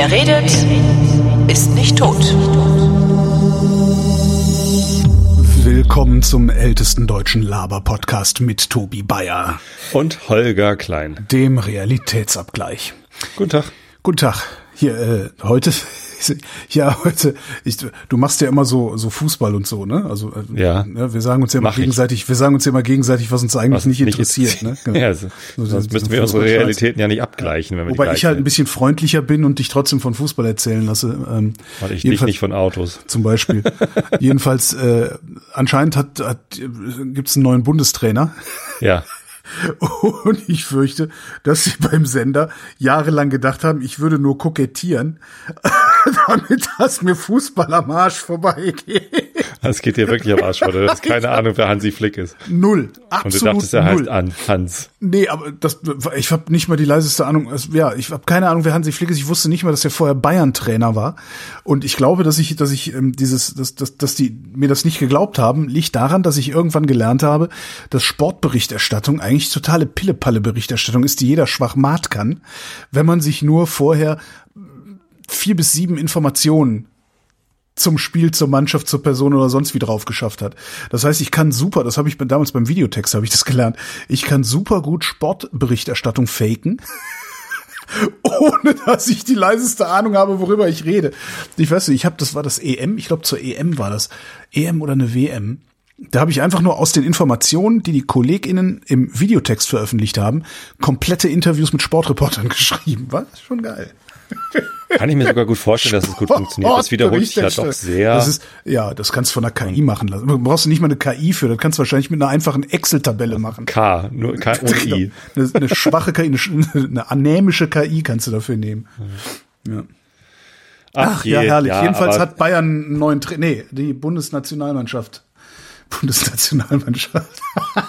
Wer redet, ist nicht tot. Willkommen zum ältesten deutschen Laber-Podcast mit Tobi Bayer, Und Holger Klein. dem Realitätsabgleich. Guten Tag. Guten Tag. Hier, äh, heute, ja, heute, ich, du machst ja immer so, so Fußball und so, ne? Also, äh, Ja. ne, wir sagen uns ja immer Mach ich. gegenseitig, wir sagen uns ja immer gegenseitig, was uns eigentlich Was nicht interessiert, ne? interessiert. Ja, so, So, sonst so- müssten so wir unsere Realitäten ja nicht abgleichen, wenn wir Wobei ich halt ein gleichen bisschen freundlicher bin und dich trotzdem von Fußball erzählen lasse. Ähm, Weil ich dich nicht von Autos. zum Beispiel. Jedenfalls, äh, anscheinend hat, hat gibt es einen neuen Bundestrainer. Ja. Und ich fürchte, dass sie beim Sender jahrelang gedacht haben, ich würde nur kokettieren, damit das mir Fußball am Arsch vorbeigeht. Das geht dir wirklich am Arsch, weil du hast keine Ahnung, wer Hansi Flick ist. Null. Und Absolut du dachtest, er null. heißt an Hans. Nee, aber das, ich habe nicht mal die leiseste Ahnung. Ja, ich habe keine Ahnung, wer Hansi Flick ist. Ich wusste nicht mal, dass er vorher Bayern-Trainer war. Und ich glaube, dass ich, dass ich ähm, dieses, dass, dass, dass die mir das nicht geglaubt haben, liegt daran, dass ich irgendwann gelernt habe, dass Sportberichterstattung eigentlich totale Pille-Palle-Berichterstattung ist, die jeder Schwachmat kann, wenn man sich nur vorher vier bis sieben Informationen zum Spiel, zur Mannschaft, zur Person oder sonst wie drauf geschafft hat. Das heißt, ich kann super, das habe ich damals beim Videotext habe ich das gelernt. Ich kann super gut Sportberichterstattung faken. ohne dass ich die leiseste Ahnung habe, worüber ich rede. Ich weiß nicht, ich habe, das war das EM, ich glaube zur EM war das, EM oder eine WM. Da habe ich einfach nur aus den Informationen, die die KollegInnen im Videotext veröffentlicht haben, komplette Interviews mit Sportreportern geschrieben. War schon geil. Kann ich mir sogar gut vorstellen, dass es gut funktioniert. Das wiederholt sich ja doch sehr. Das ist, ja, das kannst du von einer KI machen lassen. Du brauchst nicht mal eine KI für, das kannst du wahrscheinlich mit einer einfachen Excel-Tabelle machen. K, nur K ohne I. Eine, eine schwache KI, eine, eine anämische KI kannst du dafür nehmen. Ja. Ach, ja, je, herrlich. Jedenfalls aber hat Bayern einen neuen Trainer. Nee, die Bundesnationalmannschaft. Bundesnationalmannschaft.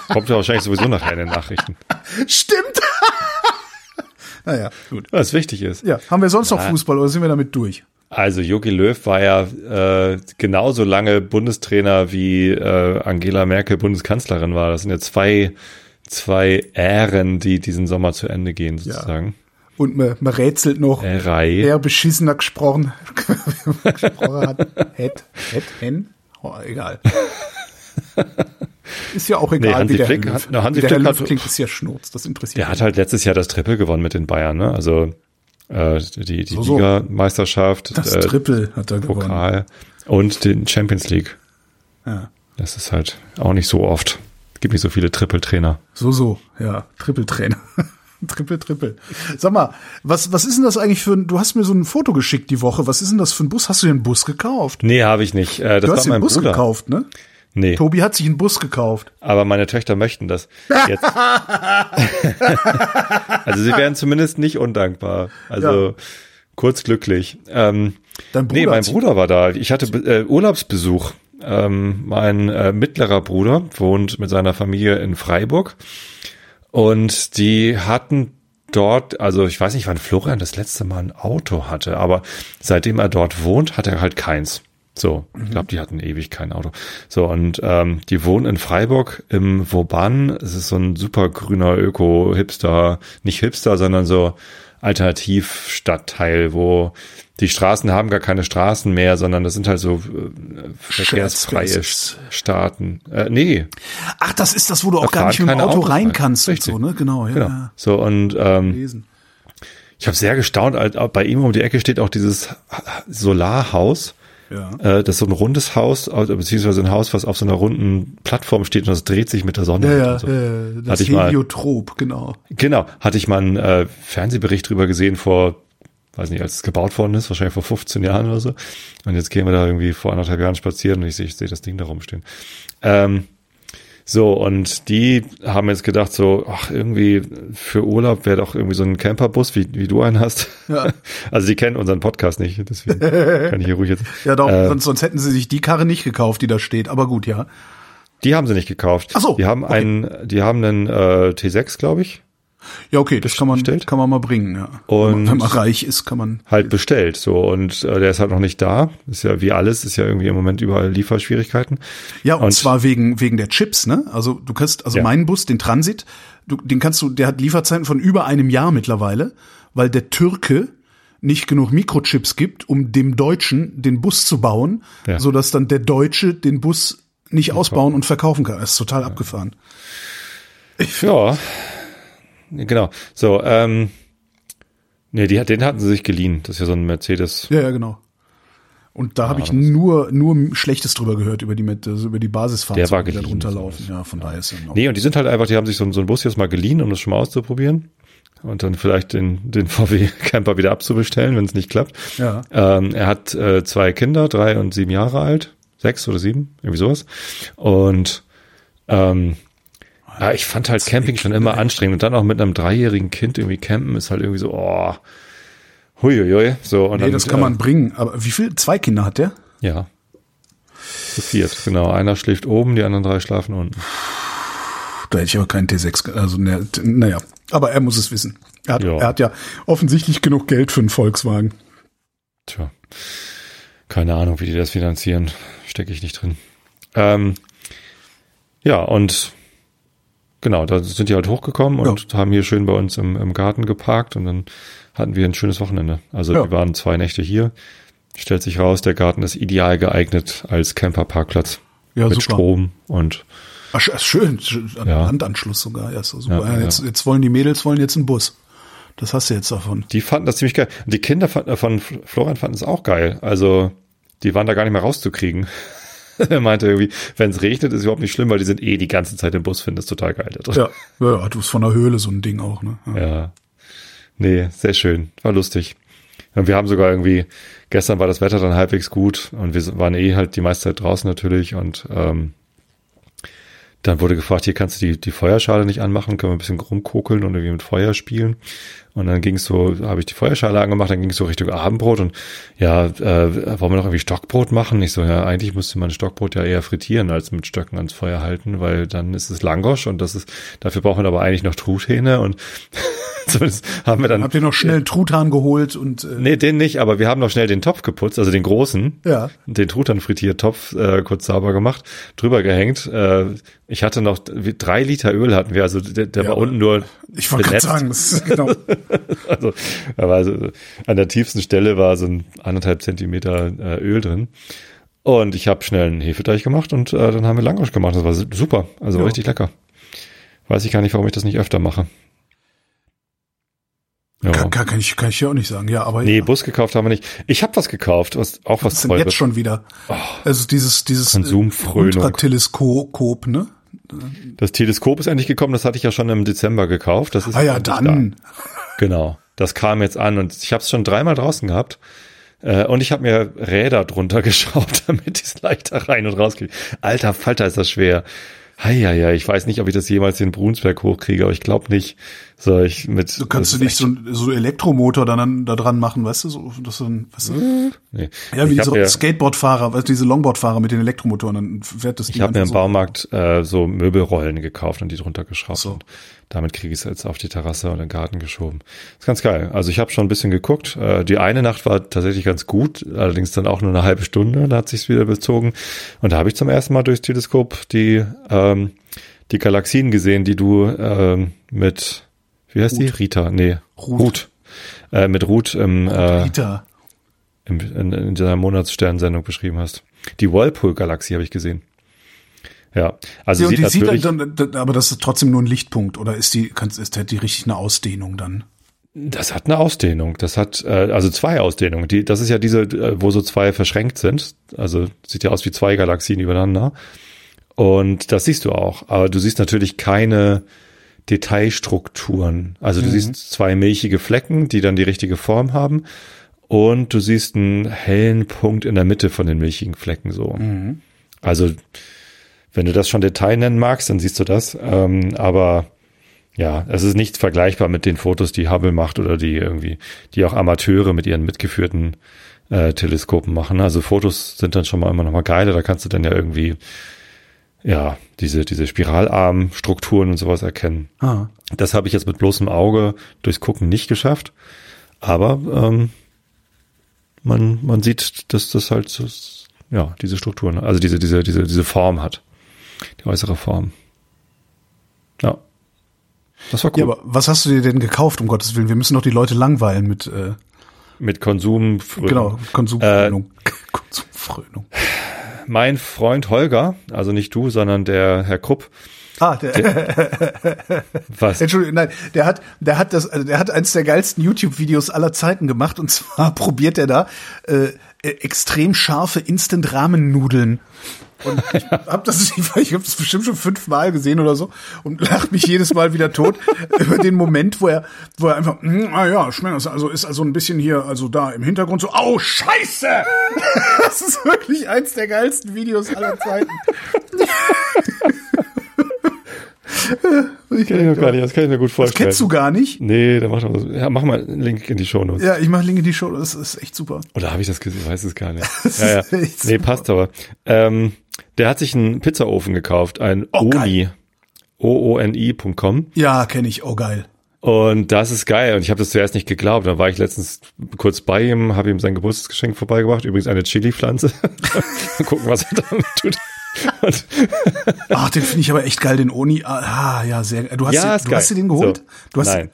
Kommt ja wahrscheinlich sowieso nachher in den Nachrichten. Stimmt. Naja, gut. Was wichtig ist. Ja, haben wir sonst noch Fußball oder sind wir damit durch? Also Jogi Löw war ja äh, genauso lange Bundestrainer wie äh, Angela Merkel Bundeskanzlerin war. Das sind ja zwei, zwei Ähren, die diesen Sommer zu Ende gehen, sozusagen. Und man, man rätselt noch, Ärei. wer beschissener gesprochen, gesprochen hat. Het, het, hen? Oh, egal. Ist ja auch egal, Nee, wie der Flick Herr Löw, na, Hansi wie der Herr Flick Löw hat- klingt, ist ja Schnurz, das interessiert Der hat halt letztes Jahr das Triple gewonnen mit den Bayern, ne? Also äh, die, die So, so. Liga-Meisterschaft, Das äh, Triple hat er gewonnen. Pokal und den Champions League. Ja. Das ist halt auch nicht so oft. Es gibt nicht so viele Triple-Trainer. So, so, ja, Triple-Trainer. Triple, Triple. Sag mal, was, was ist denn das eigentlich für ein, du hast mir so ein Foto geschickt die Woche, was ist denn das für ein Bus? Hast du dir einen Bus gekauft? Nee, habe ich nicht. Äh, das Du war hast mein einen Bus Bruder. gekauft, ne? Nee, Tobi hat sich einen Bus gekauft. aber meine Töchter möchten das. Jetzt. also sie wären zumindest nicht undankbar. Also Ja. kurz glücklich. Ähm, Dein Bruder nee, mein Bruder war da. Ich hatte äh, Urlaubsbesuch. Ähm, mein äh, mittlerer Bruder wohnt mit seiner Familie in Freiburg und die hatten dort, also ich weiß nicht, wann Florian das letzte Mal ein Auto hatte, aber seitdem er dort wohnt, hat er halt keins. So, ich glaube, die hatten ewig kein Auto. So, und ähm, die wohnen in Freiburg im Vauban. Es ist so ein super grüner Öko-Hipster, nicht Hipster, sondern so Alternativstadtteil, wo die Straßen haben gar keine Straßen mehr, sondern das sind halt so äh, verkehrsfreie. Staaten. Äh, nee, Ach, das ist das, wo du auch Da gar nicht mit dem Auto Autos rein kannst Richtig. und so, ne? Genau, ja. genau. ja. So, und ähm, ich habe sehr gestaunt, bei ihm um die Ecke steht auch dieses Solarhaus. Ja. Äh, das ist so ein rundes Haus, beziehungsweise ein Haus, was auf so einer runden Plattform steht und das dreht sich mit der Sonne. Ja, und ja, so. äh, das Hatte ich mal- Heliotrop, genau. Genau, hatte ich mal einen äh, Fernsehbericht drüber gesehen vor, weiß nicht, als es gebaut worden ist, wahrscheinlich vor 15 Jahren oder so. Und jetzt gehen wir da irgendwie vor anderthalb Jahren spazieren und ich sehe ich sehe das Ding da rumstehen. Ähm, so, und die haben jetzt gedacht, so, ach, irgendwie für Urlaub wäre doch irgendwie so ein Camperbus, wie, wie du einen hast. Ja. Also die kennen unseren Podcast nicht, deswegen kann ich hier ruhig jetzt. Ja, doch, Äh, sonst, sonst hätten sie sich die Karre nicht gekauft, die da steht. Aber gut, ja. Die haben sie nicht gekauft. Ach so, Die haben okay. einen, die haben einen äh, T6, glaube ich, Ja, okay, das kann man, bestellt? kann man mal bringen, ja. Und- wenn, man, wenn man reich ist, kann man. halt bestellt. So und äh, der ist halt noch nicht da. Ist ja wie alles, ist ja irgendwie im Moment überall Lieferschwierigkeiten. Ja, und, Und- zwar wegen, wegen der Chips, ne? Also du kannst, also Ja. meinen Bus, den Transit, du, den kannst du, der hat Lieferzeiten von über einem Jahr mittlerweile, weil der Türke nicht genug Mikrochips gibt, um dem Deutschen den Bus zu bauen, Ja. so dass dann der Deutsche den Bus nicht ausbauen und verkaufen kann. Das ist total abgefahren. Ja, genau. So, ähm, nee, die, hat- den hatten sie sich geliehen. Das ist ja so ein Mercedes. Ja, ja, genau. Und da habe ich nur nur Schlechtes drüber gehört über die also über die Basisfahrzeuge, Der war die da geliehen, drunter so laufen. Ja, von daher ist ja noch. Nee, und die sind halt einfach, die haben sich so, so einen Bus jetzt mal geliehen, um das schon mal auszuprobieren. Und dann vielleicht den, den VW-Camper wieder abzubestellen, wenn es nicht klappt. Ja. Ähm, er hat äh, zwei Kinder, drei und sieben Jahre alt. Sechs oder sieben, irgendwie sowas. Und ähm, ja, ich fand halt Camping schon immer anstrengend. Und dann auch mit einem dreijährigen Kind irgendwie campen ist halt irgendwie so, oh, huiuiui. So, und Nee, dann, das kann äh, man bringen. Aber wie viel? Zwei Kinder hat der? Ja. Zu viert, genau. Einer schläft oben, die anderen drei schlafen unten. Da hätte ich aber keinen T6. ge- Also ne, naja, aber er muss es wissen. Er hat, Ja. er hat ja offensichtlich genug Geld für einen Volkswagen. Tja, keine Ahnung, wie die das finanzieren. Stecke ich nicht drin. Ähm, ja, und genau, da sind die halt hochgekommen und haben hier schön bei uns im, im Garten geparkt und dann hatten wir ein schönes Wochenende. Also Ja. wir waren zwei Nächte hier. Stellt sich raus, der Garten ist ideal geeignet als Camperparkplatz. Ja, mit super. Strom und Ach, sch- schön, an Ja. Landanschluss sogar. Ja, so super. Ja, Ja, jetzt, ja. jetzt wollen die Mädels wollen jetzt einen Bus. Das hast du jetzt davon. Die fanden das ziemlich geil. Und die Kinder von, von Florian fanden es auch geil. Also, die waren da gar nicht mehr rauszukriegen. er meinte irgendwie, wenn es regnet, ist überhaupt nicht schlimm, weil die sind eh die ganze Zeit im Bus, finden das total geil. ja, ja, du bist von der Höhle so ein Ding auch, ne? Ja. ja. Nee, sehr schön. War lustig. Und wir haben sogar irgendwie, gestern war das Wetter dann halbwegs gut und wir waren eh halt die meiste Zeit draußen natürlich und ähm, dann wurde gefragt, hier kannst du die, die Feuerschale nicht anmachen, können wir ein bisschen rumkokeln und irgendwie mit Feuer spielen. Und dann ging es so, habe ich die Feuerschale angemacht, dann ging es so Richtung Abendbrot und ja, äh, wollen wir noch irgendwie Stockbrot machen? Ich so, ja, eigentlich müsste man Stockbrot ja eher frittieren, als mit Stöcken ans Feuer halten, weil dann ist es Langosch und das ist, dafür braucht man aber eigentlich noch Truthähne und zumindest haben wir dann Habt ihr noch schnell einen Truthahn geholt und äh, Nee, den nicht, aber wir haben noch schnell den Topf geputzt, also den großen. Ja. Den Truthahn frittiert Topf äh, kurz sauber gemacht, drüber gehängt. Äh, ich hatte noch drei Liter Öl hatten wir, also der, der Ja, war unten nur ich wollte gerade sagen, das ist, genau. Also, da war so, an der tiefsten Stelle war so ein anderthalb Zentimeter äh, Öl drin. Und ich habe schnell einen Hefeteig gemacht und äh, dann haben wir Langosch gemacht. Das war su- super, also Ja. richtig lecker. Weiß ich gar nicht, warum ich das nicht öfter mache. Ja. kann, kann, kann ich kann ich ja auch nicht sagen. Ja, aber Nee, ja. Bus gekauft haben wir nicht. Ich habe was gekauft, was auch was was denn jetzt schon wieder? Also dieses dieses äh. Ultrateleskop, ne? Das Teleskop ist endlich gekommen, das hatte ich ja schon im Dezember gekauft. Das ist Ah ja, dann. Da. Genau, das kam jetzt an und ich habe es schon dreimal draußen gehabt. Äh, und ich habe mir Räder drunter geschraubt, damit ich es leichter rein und raus kriege. Alter Falter, ist das schwer. Heieiei, ich weiß nicht, ob ich das jemals den Brunsberg hochkriege, aber ich glaube nicht. So, ich mit. Du kannst du nicht so, so Elektromotor dann da dran machen, weißt du, so das so ein, weißt du? Nee. Ja, wie ich diese habe mir, Skateboardfahrer, weißt du, diese Longboardfahrer mit den Elektromotoren, dann fährt das Ding ich hab mir im so. Baumarkt äh, so Möbelrollen gekauft und die drunter geschraubt. So. Damit kriege ich es jetzt auf die Terrasse oder den Garten geschoben. ist ganz geil. Also ich habe schon ein bisschen geguckt. Äh, die eine Nacht war tatsächlich ganz gut, allerdings dann auch nur eine halbe Stunde. Da hat sich's wieder bezogen. Und da habe ich zum ersten Mal durchs Teleskop die ähm, die Galaxien gesehen, die du ähm, mit wie heißt die? Rita? Nee, Ruth. Ruth. Äh, mit Ruth im, äh, Rita. im, in, in dieser Monatssternsendung beschrieben hast. Die Whirlpool-Galaxie habe ich gesehen. Ja, also Ja, sieht die sieht natürlich, dann, dann, aber das ist trotzdem nur ein Lichtpunkt oder ist die, kannst, ist die richtig eine Ausdehnung dann? das hat eine Ausdehnung. Das hat äh, also zwei Ausdehnungen. Die, das ist ja diese, äh, wo so zwei verschränkt sind. Also sieht ja aus wie zwei Galaxien übereinander. Und das siehst du auch. Aber du siehst natürlich keine Detailstrukturen. Also du siehst zwei milchige Flecken, die dann die richtige Form haben. Und du siehst einen hellen Punkt in der Mitte von den milchigen Flecken so. Also wenn du das schon Detail nennen magst, dann siehst du das. Ähm, aber ja, es ist nicht vergleichbar mit den Fotos, die Hubble macht oder die irgendwie, die auch Amateure mit ihren mitgeführten äh, Teleskopen machen. Also Fotos sind dann schon mal immer noch mal geiler. Da kannst du dann ja irgendwie ja diese diese Spiralarmstrukturen und sowas erkennen. Ah. Das habe ich jetzt mit bloßem Auge durchs Gucken nicht geschafft. Aber ähm, man, man sieht, dass das halt so, ja, diese Strukturen, also diese, diese, diese, diese Form hat. Die äußere Form. Ja. Das war cool. Ja, aber was hast du dir denn gekauft, um Gottes Willen? Wir müssen doch die Leute langweilen mit, äh, mit Konsumfröhnung. Genau, Konsumfrönung. Konsumfrönung. Mein Freund Holger, also nicht du, sondern der Herr Krupp, Ah, der, was? Entschuldigung, nein, der hat, der hat das, also der hat eins der geilsten YouTube-Videos aller Zeiten gemacht und zwar probiert er da äh, äh, extrem scharfe Instant-Ramen-Nudeln. Und ich habe das, ich habe das bestimmt schon fünfmal gesehen oder so und lacht mich jedes Mal wieder tot über den Moment, wo er, wo er einfach, mm, ah ja, schmeckt das, also ist also ein bisschen hier, also da im Hintergrund so, au Scheiße! Das ist wirklich eins der geilsten Videos aller Zeiten. Das kenn ich noch gar nicht, das kann ich mir gut Das vorstellen. kennst du gar nicht? Nee, dann mach doch mal, ja, mach mal einen Link in die Show Notes. Ja, ich mache Link in die Show, das ist echt super. Oder habe ich das gesehen? Ich weiß es gar nicht. Das ja, ja. Nee, passt aber. Ähm, der hat sich einen Pizzaofen gekauft, ein Oh. Oni. O-O-N-I.com. Ja, kenne ich. Oh, geil. Und das ist geil. Und ich habe das zuerst nicht geglaubt. Da war ich letztens kurz bei ihm, habe ihm sein Geburtstagsgeschenk vorbeigebracht. Übrigens eine Chili-Pflanze. Mal gucken, was er damit tut. Und, Ach, den finde ich aber echt geil, den Oni. Ah, ja, sehr. Du hast, ja, du geil. hast dir den geholt? So, Du hast Nein.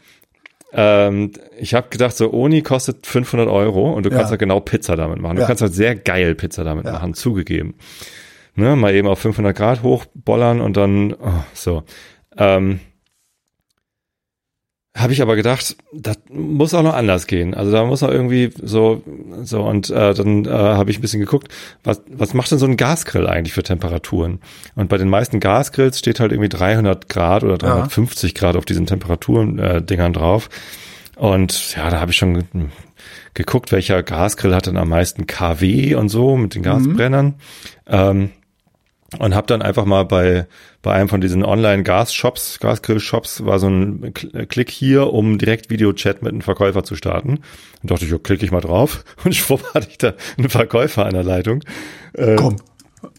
Ähm, ich habe gedacht, so Oni kostet 500 Euro und du Ja. kannst halt genau Pizza damit machen. Du Ja. kannst halt sehr geil Pizza damit machen, zugegeben. Ne, mal eben auf 500 Grad hochbollern und dann oh, so. Ähm, habe ich aber gedacht, das muss auch noch anders gehen. Also da muss auch irgendwie so so und äh, dann äh, habe ich ein bisschen geguckt, was was macht denn so ein Gasgrill eigentlich für Temperaturen? Und bei den meisten Gasgrills steht halt irgendwie 300 Grad oder 350 Grad auf diesen Temperaturen äh, Dingern drauf. Und ja, da habe ich schon ge- geguckt, welcher Gasgrill hat denn am meisten KW und so mit den Gasbrennern. Ähm, und habe dann einfach mal bei bei einem von diesen Online-Gas-Shops, Gasgrill-Shops, war so ein Kl- Klick hier, um direkt Videochat mit einem Verkäufer zu starten. Und dachte ich, ja, klicke ich mal drauf. Und schwupp hatte ich da einen Verkäufer an der Leitung. Äh, Komm.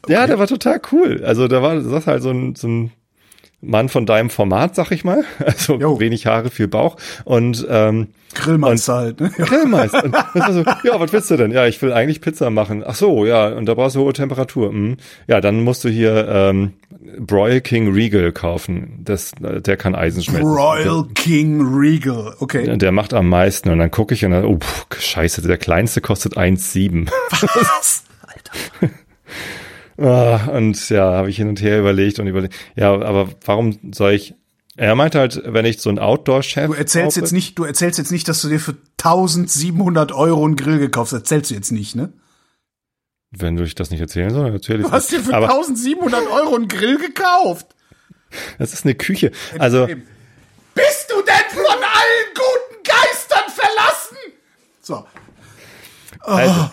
Ja, der war total cool. Also da war das halt so ein, so ein Mann von deinem Format, sag ich mal. Also Jo. wenig Haare, viel Bauch. Und ähm, Grillmeister halt, ne? Ja. Grillmeister. Und das war so, ja, was willst du denn? Ja, ich will eigentlich Pizza machen. Ach so, ja, und da brauchst du hohe Temperatur. Hm. Ja, dann musst du hier ähm, Broil King Regal kaufen. Das, der kann Eisen schmelzen. Royal King Regal. Okay. Der, der macht am meisten. Und dann gucke ich und dann, oh, pff, scheiße, der kleinste kostet 1,7. Was? Alter. Ah, und ja, habe ich hin und her überlegt und überlegt. Ja, aber warum soll ich? Er meinte halt, wenn ich so ein Outdoor-Chef. Du erzählst jetzt nicht, du erzählst jetzt nicht, dass du dir für 1700 Euro einen Grill gekauft hast. Erzählst du jetzt nicht, ne? Wenn du ich das nicht erzählen soll, dann erzähle ich Du hast dir für Aber 1700 Euro einen Grill gekauft. das ist eine Küche. Also, Bist du denn von allen guten Geistern verlassen? So. also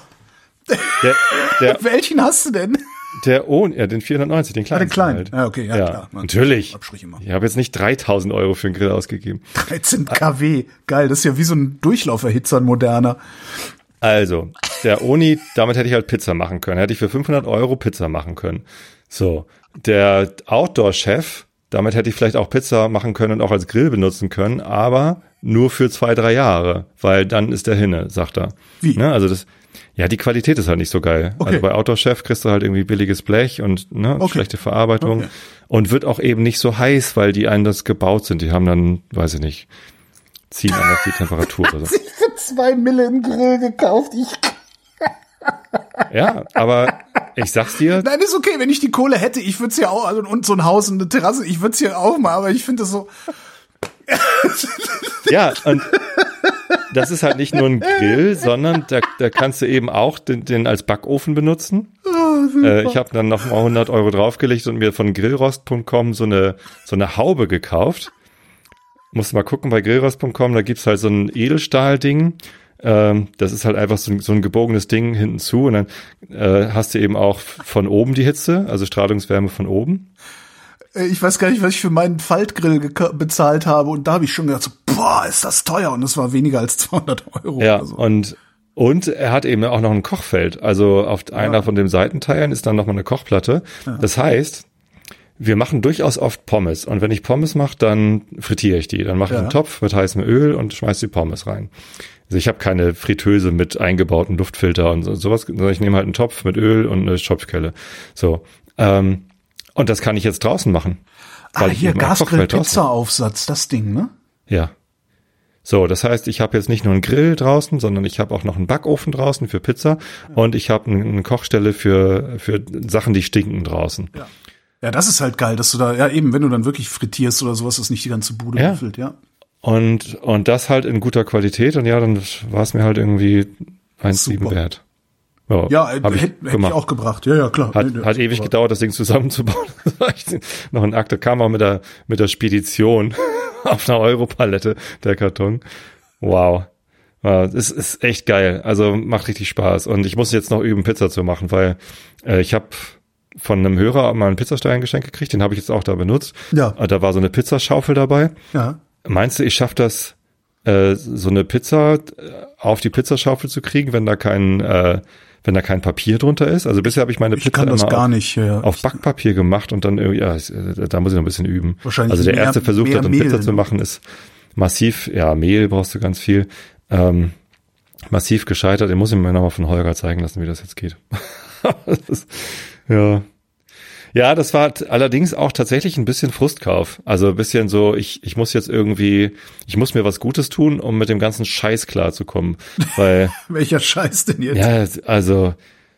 der, der, Welchen hast du denn? Der ohne, ja, den 490, den kleinen. den kleinen. Halt. Ja, okay, ja, klar. Man- Natürlich. Abstrich immer. Ich habe jetzt nicht 3000 Euro für einen Grill ausgegeben. 13 kW. Geil, das ist ja wie so ein Durchlauferhitzer, ein moderner. Also, der Oni, damit hätte ich halt Pizza machen können. Hätte ich für 500 Euro Pizza machen können. So, der Outdoor-Chef, damit hätte ich vielleicht auch Pizza machen können und auch als Grill benutzen können, aber nur für zwei, drei Jahre, weil dann ist der hinne, sagt er. Wie? Ne? Also das, ja, die Qualität ist halt nicht so geil. Okay. Also bei Outdoor-Chef kriegst du halt irgendwie billiges Blech und ne, Okay. schlechte Verarbeitung Okay. und wird auch eben nicht so heiß, weil die anders gebaut sind. Die haben dann, weiß ich nicht, ziehen einfach die Temperatur oder so. Ich für zwei Mille einen Grill gekauft. Ich Ja, aber ich sag's dir, Nein, ist okay, wenn ich die Kohle hätte, ich würde es ja auch, also, und so ein Haus und eine Terrasse, ich würde es ja auch mal, aber ich finde das so, ja, und das ist halt nicht nur ein Grill, sondern da, da kannst du eben auch den, den als Backofen benutzen. äh, ich habe dann noch mal 100 Euro draufgelegt und mir von grillrost.com so eine, so eine Haube gekauft. Musst mal gucken bei grillrost.com, da gibt's halt so ein Edelstahlding. Ähm, das ist halt einfach so ein, so ein gebogenes Ding hinten zu und dann äh, hast du eben auch von oben die Hitze, also Strahlungswärme von oben. Äh, ich weiß gar nicht, was ich für meinen Faltgrill bezahlt habe und da habe ich schon gedacht, so, boah, ist das teuer und das war weniger als 200 Euro. Ja, so. und und er hat eben auch noch ein Kochfeld. Also auf einer von den Seitenteilen ist dann nochmal eine Kochplatte. Das heißt, wir machen durchaus oft Pommes. Und wenn ich Pommes mache, dann frittiere ich die. Dann mache ich Ja. einen Topf mit heißem Öl und schmeiß die Pommes rein. Also ich habe keine Fritteuse mit eingebauten Luftfilter und so, sowas, sondern ich nehme halt einen Topf mit Öl und eine Schopfkelle. So. Ähm, und das kann ich jetzt draußen machen. ah, hier Gasgrill-Pizza-Aufsatz, das Ding, ne? Ja. So, das heißt, ich habe jetzt nicht nur einen Grill draußen, sondern ich habe auch noch einen Backofen draußen für Pizza und ich habe eine Kochstelle für, für Sachen, die stinken draußen. Ja. Ja, das ist halt geil, dass du da, ja eben, wenn du dann wirklich frittierst oder sowas, ist nicht die ganze Bude Ja. gefüllt, ja. Und, und das halt in guter Qualität und ja, dann war es mir halt irgendwie 1,7 Super. wert. Ja, äh, hab hätte hätte ich gemacht. auch gebracht. Ja, ja, klar. Hat, Nee, hat ewig gedauert, das Ding zusammenzubauen. Noch ein Akt. Da kam auch mit der, mit der Spedition auf einer Europalette der Karton. Wow. Ja, Es ist echt geil. Also macht richtig Spaß. Und ich muss jetzt noch üben, Pizza zu machen, weil äh, ich habe von einem Hörer mal einen Pizzastein geschenkt gekriegt. Den habe ich jetzt auch da benutzt. Ja. Äh, Da war so eine Pizzaschaufel dabei. Ja. Meinst du, ich schaffe das, äh, so eine Pizza äh, auf die Pizzaschaufel zu kriegen, wenn da kein, äh, wenn da kein Papier drunter ist? Also bisher habe ich meine Ich Pizza immer auf, nicht. Ja, auf Backpapier gemacht und dann irgendwie, ja, äh, da muss ich noch ein bisschen üben. Wahrscheinlich also der mehr- erste Versuch, da Mehl, Pizza zu ne? machen, ist massiv, ja, Mehl brauchst du ganz viel, ähm, massiv gescheitert. Den muss ich mir nochmal von Holger zeigen lassen, wie das jetzt geht. das ist, ja. Ja, das war allerdings auch tatsächlich ein bisschen Frustkauf. Also ein bisschen so, ich, ich muss jetzt irgendwie, ich muss mir was Gutes tun, um mit dem ganzen Scheiß klarzukommen. Weil, Welcher Scheiß denn jetzt? ja, also,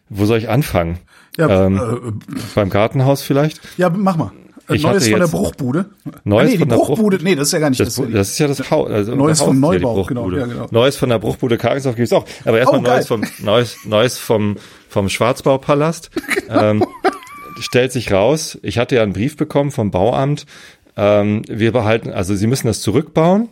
wo soll ich anfangen? Ja, ähm, äh, Beim Gartenhaus vielleicht? ja mach mal. Äh, Ich Neues von der Bruchbude. Neues ah, nee, die von der Bruchbude, nee, das ist ja gar nicht Das, das. das ist ja das Haus. Also Neues Haus vom ja Neubau, genau, ja, genau. Neues von der Bruchbude Kargensdorf gibt's auch. Aber erstmal Oh. Neues vom Neues, Neues vom vom Schwarzbaupalast. Genau. ähm, stellt sich raus, ich hatte ja einen Brief bekommen vom Bauamt. Ähm, wir behalten, also Sie müssen das zurückbauen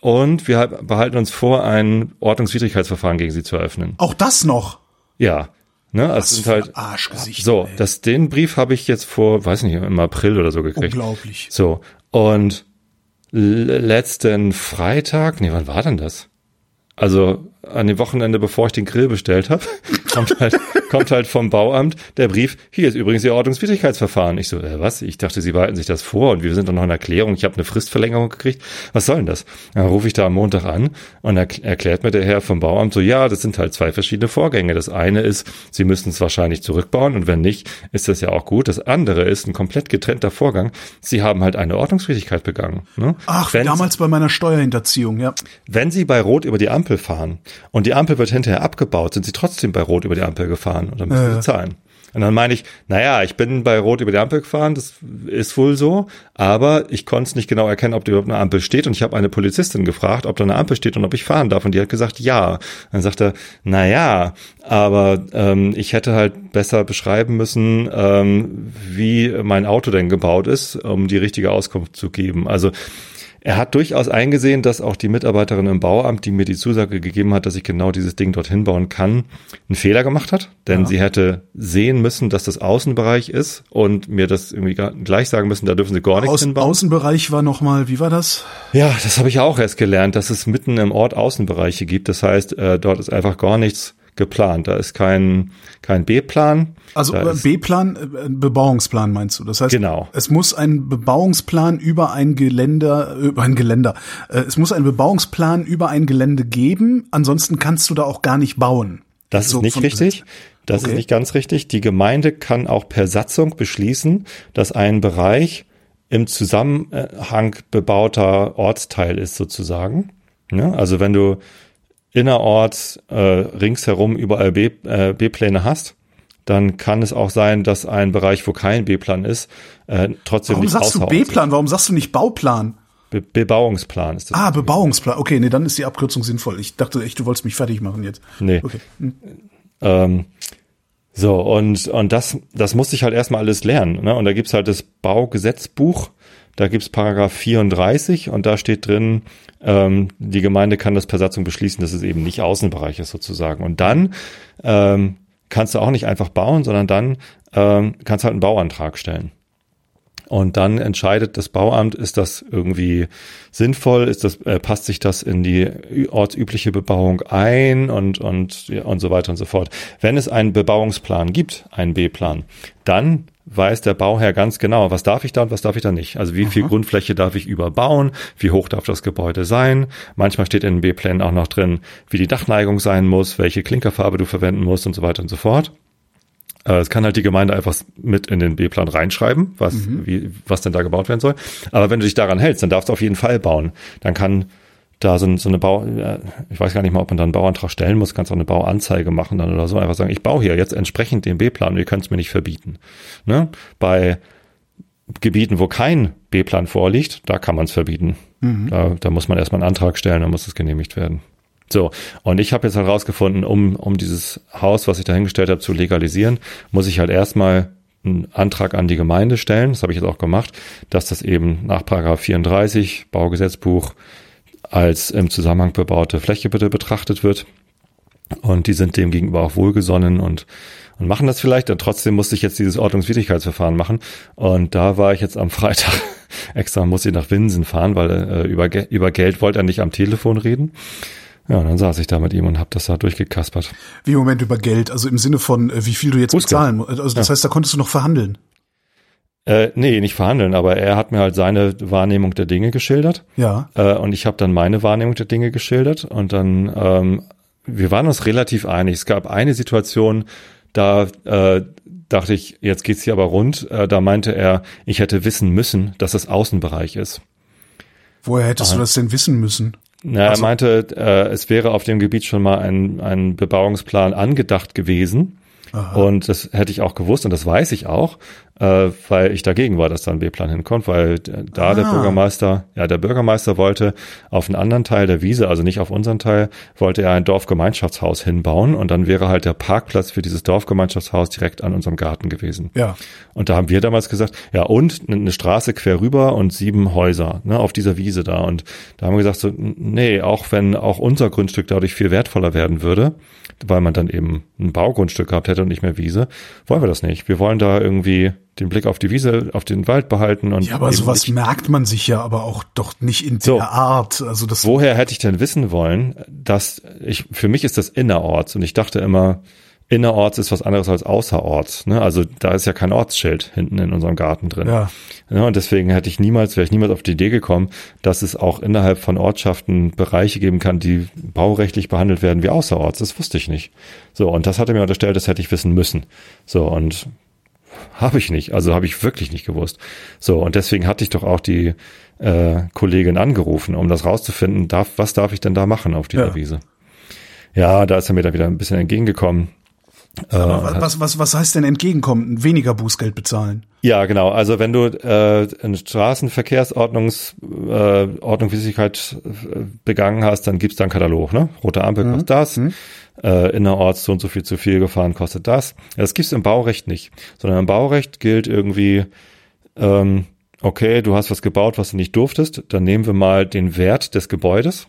und wir halt- behalten uns vor, ein Ordnungswidrigkeitsverfahren gegen Sie zu eröffnen. Auch das noch. Ja, ne, also es sind halt Arschgesicht. so, ey. das, den Brief habe ich jetzt vor, weiß nicht, im April oder so gekriegt. Unglaublich. So, und letzten Freitag, nee, wann war denn das? Also an dem Wochenende, bevor ich den Grill bestellt habe, kommt halt, kommt halt vom Bauamt der Brief, hier ist übrigens Ihr Ordnungswidrigkeitsverfahren. Ich so, äh, was? Ich dachte, Sie behalten sich das vor und wir sind doch noch in Erklärung. Ich habe eine Fristverlängerung gekriegt. Was soll denn das? Dann rufe ich da am Montag an und er erklärt mir der Herr vom Bauamt so, ja, das sind halt zwei verschiedene Vorgänge. Das eine ist, Sie müssen es wahrscheinlich zurückbauen und wenn nicht, ist das ja auch gut. Das andere ist ein komplett getrennter Vorgang. Sie haben halt eine Ordnungswidrigkeit begangen. Ne? Ach, wenn, damals bei meiner Steuerhinterziehung, ja. wenn Sie bei Rot über die Ampel fahren und die Ampel wird hinterher abgebaut, sind Sie trotzdem bei Rot über die Ampel gefahren und dann müssen Ja. Sie zahlen. Und dann meine ich, naja, ich bin bei Rot über die Ampel gefahren, das ist wohl so, aber ich konnte es nicht genau erkennen, ob da überhaupt eine Ampel steht. Und ich habe eine Polizistin gefragt, ob da eine Ampel steht und ob ich fahren darf. Und die hat gesagt, ja. Dann sagt er, naja, aber ähm, ich hätte halt besser beschreiben müssen, ähm, wie mein Auto denn gebaut ist, um die richtige Auskunft zu geben. Also er hat durchaus eingesehen, dass auch die Mitarbeiterin im Bauamt, die mir die Zusage gegeben hat, dass ich genau dieses Ding dorthin bauen kann, einen Fehler gemacht hat. Denn sie hätte sehen müssen, dass das Außenbereich ist und mir das irgendwie gleich sagen müssen, da dürfen sie gar nichts Aus, hinbauen. Außenbereich war noch mal, wie war das? Ja, das habe ich auch erst gelernt, dass es mitten im Ort Außenbereiche gibt. Das heißt, äh, dort ist einfach gar nichts geplant. Da ist kein, kein B-Plan. Also äh, B-Plan, äh, Bebauungsplan meinst du? Das heißt, Genau. es muss ein Bebauungsplan über ein Geländer, über ein Geländer. Äh, es muss ein Bebauungsplan über ein Gelände geben. Ansonsten kannst du da auch gar nicht bauen. Das So ist nicht richtig. Das Okay. ist nicht ganz richtig. Die Gemeinde kann auch per Satzung beschließen, dass ein Bereich im Zusammenhang bebauter Ortsteil ist sozusagen. Ja, also wenn du innerorts äh, ringsherum überall äh, B-Pläne hast, dann kann es auch sein, dass ein Bereich, wo kein B-Plan ist, äh, trotzdem Warum nicht sagst du. B-Plan? Warum sagst du nicht Bauplan? Be Bebauungsplan ist das. Ah, Bebauungsplan. Okay, nee, dann ist die Abkürzung sinnvoll. Ich dachte echt, du wolltest mich fertig machen jetzt. Nee. Okay. Ähm, so, und, und das, das musste ich halt erstmal alles lernen. Ne? Und da gibt's halt das Baugesetzbuch, da gibt's Paragraph 34 und da steht drin, ähm, die Gemeinde kann das per Satzung beschließen, dass es eben nicht Außenbereich ist sozusagen. Und dann ähm, kannst du auch nicht einfach bauen, sondern dann ähm, kannst du halt einen Bauantrag stellen. Und dann entscheidet das Bauamt, ist das irgendwie sinnvoll, ist das, äh, passt sich das in die ortsübliche Bebauung ein und, und, ja, und so weiter und so fort. Wenn es einen Bebauungsplan gibt, einen B-Plan, dann weiß der Bauherr ganz genau, was darf ich da und was darf ich da nicht. Also wie viel Grundfläche darf ich überbauen, wie hoch darf das Gebäude sein. Manchmal steht in den B-Plänen auch noch drin, wie die Dachneigung sein muss, welche Klinkerfarbe du verwenden musst und so weiter und so fort. Äh, Es kann halt die Gemeinde einfach mit in den B-Plan reinschreiben, was, wie, was denn da gebaut werden soll. Aber wenn du dich daran hältst, dann darfst du auf jeden Fall bauen. Dann kann da so, so eine Bau, äh, ich weiß gar nicht mal, ob man da einen Bauantrag stellen muss, kannst auch eine Bauanzeige machen dann oder so, einfach sagen, ich baue hier jetzt entsprechend den B-Plan und ihr könnt es mir nicht verbieten. Ne? Bei Gebieten, wo kein B-Plan vorliegt, da kann man es verbieten. Mhm. Da, da muss man erstmal einen Antrag stellen, dann muss es genehmigt werden. So, und ich habe jetzt halt rausgefunden, um, um dieses Haus, was ich da hingestellt habe, zu legalisieren, muss ich halt erstmal einen Antrag an die Gemeinde stellen, das habe ich jetzt auch gemacht, dass das eben nach Paragraph 34 Baugesetzbuch als im Zusammenhang bebaute Fläche bitte betrachtet wird. Und die sind dem gegenüber auch wohlgesonnen und, und machen das vielleicht. Und trotzdem musste ich jetzt dieses Ordnungswidrigkeitsverfahren machen. Und da war ich jetzt am Freitag extra, muss ich nach Winsen fahren, weil äh, über, über Geld wollte er nicht am Telefon reden. Ja, und dann saß ich da mit ihm und habe das da durchgekaspert. Wie im Moment über Geld, also im Sinne von, äh, wie viel du jetzt Fußgeld. bezahlen musst. Also das ja. heißt, da konntest du noch verhandeln. Äh, nee, nicht verhandeln, aber er hat mir halt seine Wahrnehmung der Dinge geschildert. Ja. Äh, und ich habe dann meine Wahrnehmung der Dinge geschildert. Und dann, ähm, wir waren uns relativ einig. Es gab eine Situation, da äh, dachte ich, jetzt geht's hier aber rund. Äh, da meinte er, ich hätte wissen müssen, dass es Außenbereich ist. Woher hättest Aha. du das denn wissen müssen? Na, also, er meinte, äh, es wäre auf dem Gebiet schon mal ein, ein Bebauungsplan angedacht gewesen. Aha. Und das hätte ich auch gewusst und das weiß ich auch äh, weil ich dagegen war, dass da ein B-Plan hinkommt, weil da ah. der Bürgermeister, ja, der Bürgermeister wollte auf einen anderen Teil der Wiese, also nicht auf unseren Teil, wollte er ein Dorfgemeinschaftshaus hinbauen und dann wäre halt der Parkplatz für dieses Dorfgemeinschaftshaus direkt an unserem Garten gewesen. Ja. Und da haben wir damals gesagt, ja, und eine Straße quer rüber und sieben Häuser, ne, auf dieser Wiese da. Und da haben wir gesagt, so, nee, auch wenn auch unser Grundstück dadurch viel wertvoller werden würde, weil man dann eben ein Baugrundstück gehabt hätte und nicht mehr Wiese, wollen wir das nicht. Wir wollen da irgendwie den Blick auf die Wiese, auf den Wald behalten und. Ja, aber sowas merkt man sich ja aber auch doch nicht in so, der Art. Also das. Woher hätte ich denn wissen wollen, dass ich, für mich ist das innerorts und ich dachte immer, innerorts ist was anderes als außerorts. Ne? Also da ist ja kein Ortsschild hinten in unserem Garten drin. Ja. ja. Und deswegen hätte ich niemals, wäre ich niemals auf die Idee gekommen, dass es auch innerhalb von Ortschaften Bereiche geben kann, die baurechtlich behandelt werden wie außerorts. Das wusste ich nicht. So, und das hatte mir unterstellt, das hätte ich wissen müssen. So, und habe ich nicht. Also habe ich wirklich nicht gewusst. So, und deswegen hatte ich doch auch die äh, Kollegin angerufen, um das rauszufinden, darf, was darf ich denn da machen auf dieser ja. Wiese. Ja, da ist er mir da wieder ein bisschen entgegengekommen. Äh, was, was, was heißt denn entgegenkommen? Weniger Bußgeld bezahlen? Ja, genau. Also wenn du äh, eine Straßenverkehrsordnungs äh, äh, begangen hast, dann gibt's da einen Katalog, ne? Rote Ampel mhm. kostet das, mhm. äh, innerorts so und so viel zu viel gefahren kostet das. Das gibt's im Baurecht nicht, sondern im Baurecht gilt irgendwie, ähm, okay, du hast was gebaut, was du nicht durftest, dann nehmen wir mal den Wert des Gebäudes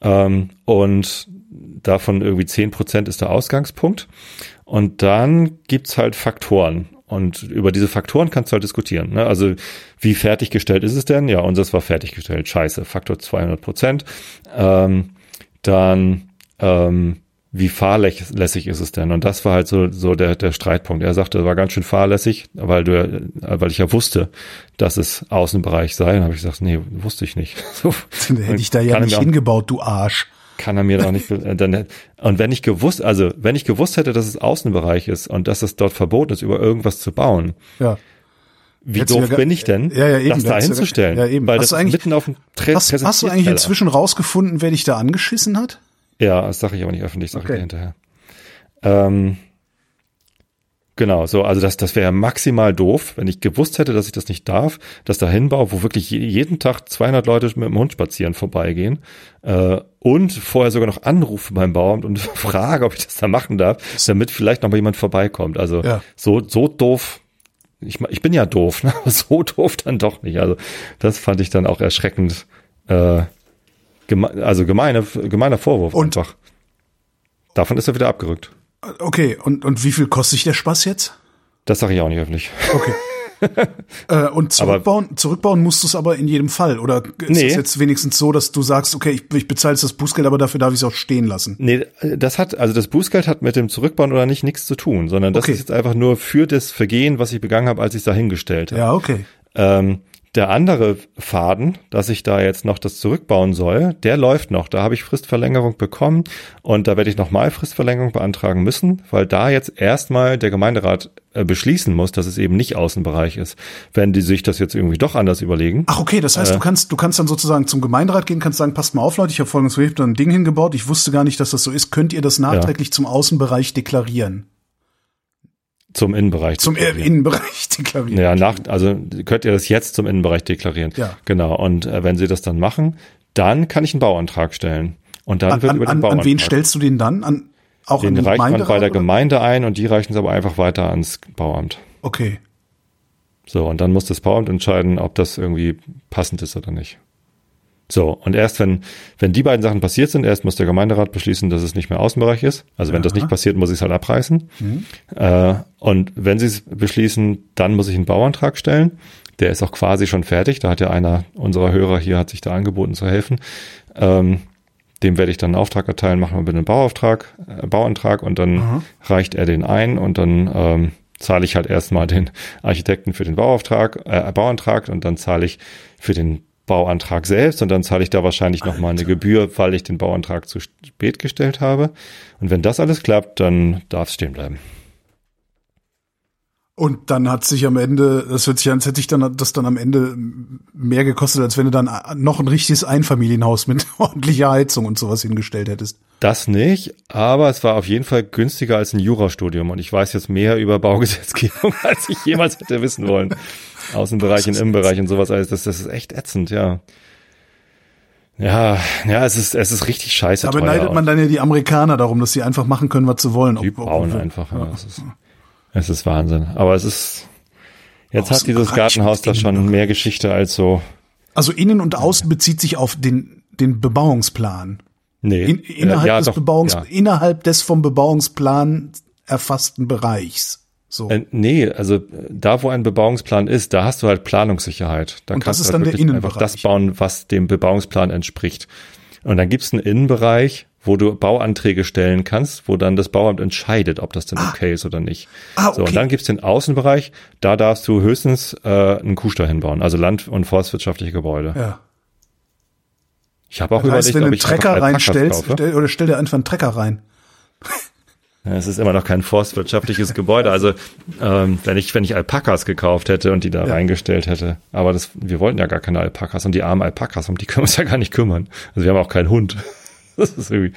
ähm, und davon irgendwie zehn Prozent ist der Ausgangspunkt. Und dann gibt's halt Faktoren. Und über diese Faktoren kannst du halt diskutieren. Ne? Also wie fertiggestellt ist es denn? Ja, unseres war fertiggestellt. Scheiße, Faktor 200 Prozent. Ähm, dann ähm, wie fahrlässig ist es denn? Und das war halt so, so der, der Streitpunkt. Er sagte, es war ganz schön fahrlässig, weil du, weil ich ja wusste, dass es Außenbereich sei. Und habe ich gesagt, nee, wusste ich nicht. So, hätte ich da ja nicht hingebaut, du Arsch kann er mir doch nicht. Äh, dann, und wenn ich gewusst, also wenn ich gewusst hätte, dass es Außenbereich ist und dass es dort verboten ist, über irgendwas zu bauen, ja. Wie doof ja, bin ich denn, ja, ja, eben, das da hinzustellen? Ja, eben. Weil hast das mitten auf dem Tre hast, hast du eigentlich inzwischen rausgefunden, wer dich da angeschissen hat? Ja, das sage ich aber nicht öffentlich, sage okay. ich dir hinterher. Ähm, Genau, so, also das, das wäre maximal doof, wenn ich gewusst hätte, dass ich das nicht darf, dass da hinbaue, wo wirklich jeden Tag 200 Leute mit dem Hund spazieren vorbeigehen äh, und vorher sogar noch anrufe beim Bauamt und frage, ob ich das da machen darf, damit vielleicht noch mal jemand vorbeikommt. Also ja. so, so doof, ich, ich bin ja doof, ne? aber so doof dann doch nicht. Also das fand ich dann auch erschreckend, äh, geme also gemeine, gemeiner Vorwurf und einfach. Davon ist er wieder abgerückt. Okay, und, und wie viel kostet sich der Spaß jetzt? Das sage ich auch nicht öffentlich. Okay. äh, und zurückbauen, aber, zurückbauen musst du es aber in jedem Fall. Oder ist nee. es jetzt wenigstens so, dass du sagst, okay, ich, ich bezahle jetzt das Bußgeld, aber dafür darf ich es auch stehen lassen? Nee, das hat, also das Bußgeld hat mit dem Zurückbauen oder nicht nichts zu tun, sondern das okay. ist jetzt einfach nur für das Vergehen, was ich begangen habe, als ich es dahingestellt habe. Ja, okay. Ähm, der andere Faden, dass ich da jetzt noch das zurückbauen soll, der läuft noch. Da habe ich Fristverlängerung bekommen und da werde ich nochmal Fristverlängerung beantragen müssen, weil da jetzt erstmal der Gemeinderat äh, beschließen muss, dass es eben nicht Außenbereich ist. Wenn die sich das jetzt irgendwie doch anders überlegen. Ach, okay, das heißt, Äh. du kannst, du kannst dann sozusagen zum Gemeinderat gehen, kannst sagen, passt mal auf, Leute, ich habe folgendes Projekt, dann ein Ding hingebaut, ich wusste gar nicht, dass das so ist. Könnt ihr das nachträglich zum Außenbereich deklarieren? Zum Innenbereich. Zum deklarieren. Innenbereich deklarieren. Ja, nach, also könnt ihr das jetzt zum Innenbereich deklarieren. Ja. Genau. Und äh, wenn sie das dann machen, dann kann ich einen Bauantrag stellen. Und dann An, wird über den an, Bauantrag. an wen stellst du den dann? An, auch den an den reicht man bei der oder? Gemeinde ein und die reichen es aber einfach weiter ans Bauamt. Okay. So, und dann muss das Bauamt entscheiden, ob das irgendwie passend ist oder nicht. So, und erst wenn, wenn die beiden Sachen passiert sind, erst muss der Gemeinderat beschließen, dass es nicht mehr Außenbereich ist. Also wenn das nicht passiert, muss ich es halt abreißen. Äh, und wenn sie es beschließen, dann muss ich einen Bauantrag stellen. Der ist auch quasi schon fertig. Da hat ja einer unserer Hörer hier, hat sich da angeboten zu helfen. Ähm, dem werde ich dann einen Auftrag erteilen, machen wir bitte einen Bauauftrag, äh, Bauantrag und dann reicht er den ein und dann ähm, zahle ich halt erstmal den Architekten für den Bauauftrag, äh, Bauantrag und dann zahle ich für den Bauantrag selbst und dann zahle ich da wahrscheinlich nochmal eine Gebühr, weil ich den Bauantrag zu spät gestellt habe. Und wenn das alles klappt, dann darf es stehen bleiben. Und dann hat sich am Ende, das hört sich an, als hätte sich dann das dann am Ende mehr gekostet, als wenn du dann noch ein richtiges Einfamilienhaus mit ordentlicher Heizung und sowas hingestellt hättest. Das nicht, aber es war auf jeden Fall günstiger als ein Jurastudium und ich weiß jetzt mehr über Baugesetzgebung, als ich jemals hätte wissen wollen. Außenbereich und Innenbereich und sowas alles, das, das ist echt ätzend, ja. Ja, ja, es ist, es ist richtig scheiße Aber neidet man dann ja die Amerikaner darum, dass sie einfach machen können, was sie wollen. Die Ob- ob- bauen ob- einfach, ja. Es ist, es ist Wahnsinn. Aber es ist, jetzt hat dieses Gartenhaus da schon mehr Geschichte als so, Also innen und außen bezieht sich auf den, den Bebauungsplan. nee. In, innerhalb, ja, des doch, Bebauungs, ja. innerhalb des vom Bebauungsplan erfassten Bereichs. So. Äh, nee, also äh, da, wo ein Bebauungsplan ist, da hast du halt Planungssicherheit. Da Und das kannst ist du dann halt der einfach das bauen, was dem Bebauungsplan entspricht. Und dann gibt's einen Innenbereich, wo du Bauanträge stellen kannst, wo dann das Bauamt entscheidet, ob das denn okay ist oder nicht. Ah, So, okay. und dann gibt's den Außenbereich, da darfst du höchstens äh, einen Kuhstall hinbauen, also land- und forstwirtschaftliche Gebäude. ja. Ich habe auch Das heißt, überlegt, wenn du einen Trecker reinstellst, stell, oder stell dir einfach einen Trecker rein. Es ist immer noch kein forstwirtschaftliches Gebäude. Also ähm, wenn ich wenn ich Alpakas gekauft hätte und die da Ja. reingestellt hätte, aber das wir wollten ja gar keine Alpakas und die armen Alpakas um die können wir uns ja gar nicht kümmern. Also wir haben auch keinen Hund. Das ist irgendwie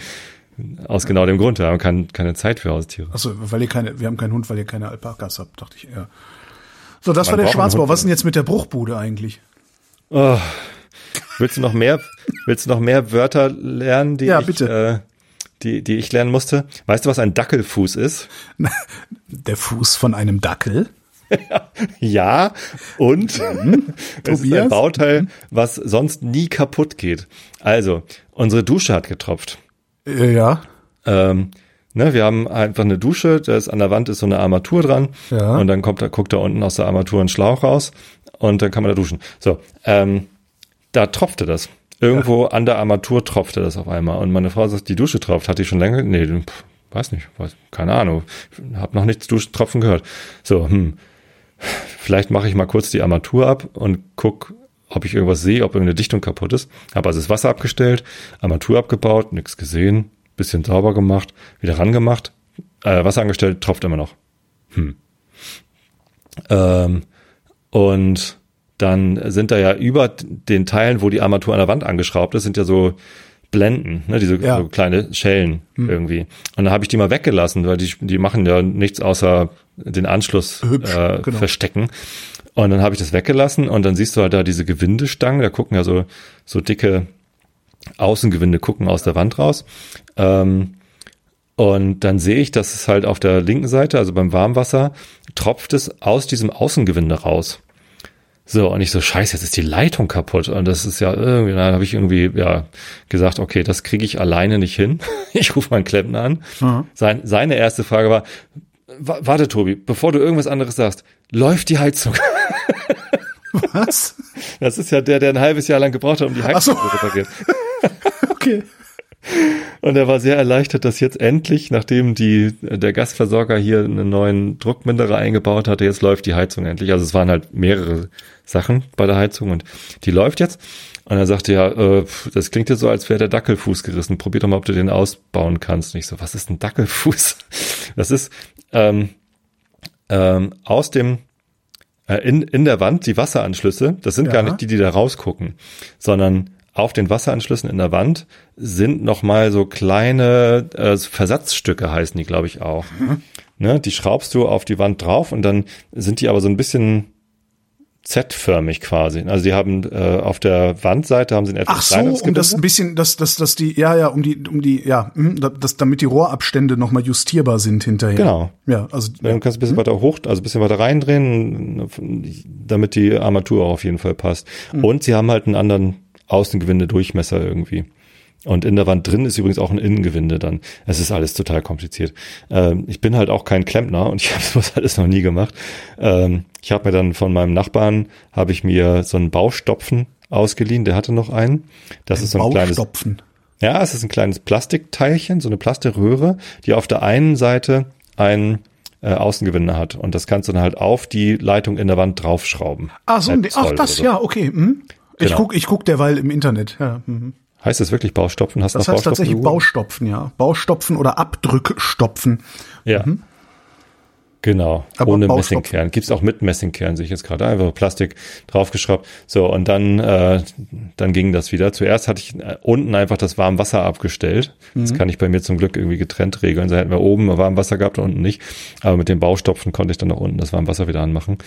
aus genau dem Grund. Wir haben kein, keine Zeit für Haustiere. Achso, weil ihr keine, wir haben keinen Hund, weil ihr keine Alpakas habt, dachte ich, ja. So, das Man war der Schwarzbau. Was ist denn jetzt mit der Bruchbude eigentlich? Oh, willst du noch mehr? Willst du noch mehr Wörter lernen, die Ja, ich, bitte. Äh, die die ich lernen musste? Weißt du, was ein Dackelfuß ist? Der Fuß von einem Dackel? Ja, und es ist ein? Bauteil, was sonst nie kaputt geht. Also, unsere Dusche hat getropft. Äh, ja. Ähm, ne, wir haben einfach eine Dusche, da ist an der Wand ist so eine Armatur dran Ja. und dann kommt da, guckt da unten aus der Armatur ein Schlauch raus und dann kann man da duschen. So, ähm, da tropfte das. Irgendwo an der Armatur tropfte das auf einmal und meine Frau sagt, die Dusche tropft. Hat die schon länger? Nee, pff, weiß nicht, weiß, keine Ahnung. Hab noch nichts Duschtropfen gehört. So, hm, vielleicht mache ich mal kurz die Armatur ab und guck, ob ich irgendwas sehe, ob irgendeine Dichtung kaputt ist. Habe also das Wasser abgestellt, Armatur abgebaut, nichts gesehen, bisschen sauber gemacht, wieder rangemacht, äh, Wasser angestellt, tropft immer noch. Hm. Ähm, und dann sind da ja über den Teilen, wo die Armatur an der Wand angeschraubt ist, sind ja so Blenden, ne, diese Ja. so kleine Schellen irgendwie. Und dann habe ich die mal weggelassen, weil die, die machen ja nichts außer den Anschluss Hübsch, äh, genau. verstecken. Und dann habe ich das weggelassen und dann siehst du halt da diese Gewindestangen, da gucken ja so, so dicke Außengewinde gucken aus der Wand raus. Ähm, und dann sehe ich, dass es halt auf der linken Seite, also beim Warmwasser, tropft es aus diesem Außengewinde raus. So, und ich so, scheiße, jetzt ist die Leitung kaputt. Und das ist ja irgendwie, dann habe ich irgendwie ja gesagt, okay, das kriege ich alleine nicht hin. Ich rufe meinen Klempner an. Sein, seine erste Frage war, "Wa- warte, Tobi, bevor du irgendwas anderes sagst, läuft die Heizung? Was? Das ist ja der, der ein halbes Jahr lang gebraucht hat, um die Heizung so. zu reparieren. Okay. Und er war sehr erleichtert, dass jetzt endlich, nachdem die, der Gasversorger hier einen neuen Druckminderer eingebaut hatte, jetzt läuft die Heizung endlich. Also es waren halt mehrere Sachen bei der Heizung und die läuft jetzt. Und er sagte ja, äh, das klingt jetzt so, als wäre der Dackelfuß gerissen. Probier doch mal, ob du den ausbauen kannst. Und ich so, was ist ein Dackelfuß? Das ist ähm, ähm, aus dem äh, in, in der Wand die Wasseranschlüsse. Das sind Ja. gar nicht die, die da rausgucken, sondern auf den Wasseranschlüssen in der Wand sind noch mal so kleine äh, Versatzstücke heißen die, glaube ich auch. Ne, die schraubst du auf die Wand drauf und dann sind die aber so ein bisschen Z-förmig quasi. Also die haben äh, auf der Wandseite haben sie ein etwas Ach so, um das ein bisschen, dass, dass, dass die, ja, ja, um die, um die, ja, hm, da- dass, damit die Rohrabstände nochmal justierbar sind hinterher. Genau. Ja, also, Dann kannst du ein bisschen weiter hoch, also ein bisschen weiter reindrehen, damit die Armatur auch auf jeden Fall passt. Und sie haben halt einen anderen Außengewinde-Durchmesser irgendwie. Und in der Wand drin ist übrigens auch ein Innengewinde dann. Es ist alles total kompliziert. Ähm, ich bin halt auch kein Klempner und ich habe sowas alles noch nie gemacht. Ähm, ich habe mir dann von meinem Nachbarn, habe ich mir so einen Baustopfen ausgeliehen, der hatte noch einen. Das ist so ein kleines Baustopfen. ja, es ist ein kleines Plastikteilchen, so eine Plastikröhre, die auf der einen Seite ein äh, Außengewinde hat. Und das kannst du dann halt auf die Leitung in der Wand draufschrauben. Ach so, ach, das, so. ja, okay. Hm. Ich Genau. guck, ich guck derweil im Internet. Ja, mhm. Heißt das wirklich Baustopfen? Hast du Das heißt Baustopfen tatsächlich gegoogelt? Baustopfen, ja. Baustopfen oder Abdrückstopfen. Ja. Genau. Aber Ohne Baustopfen. Messingkern. Gibt's auch mit Messingkern, sehe ich jetzt gerade. Einfach Plastik draufgeschraubt. So, und dann, äh, dann ging das wieder. Zuerst hatte ich äh, unten einfach das Warmwasser abgestellt. Das kann ich bei mir zum Glück irgendwie getrennt regeln. So hätten wir oben Warmwasser gehabt und unten nicht. Aber mit dem Baustopfen konnte ich dann auch unten das Warmwasser wieder anmachen.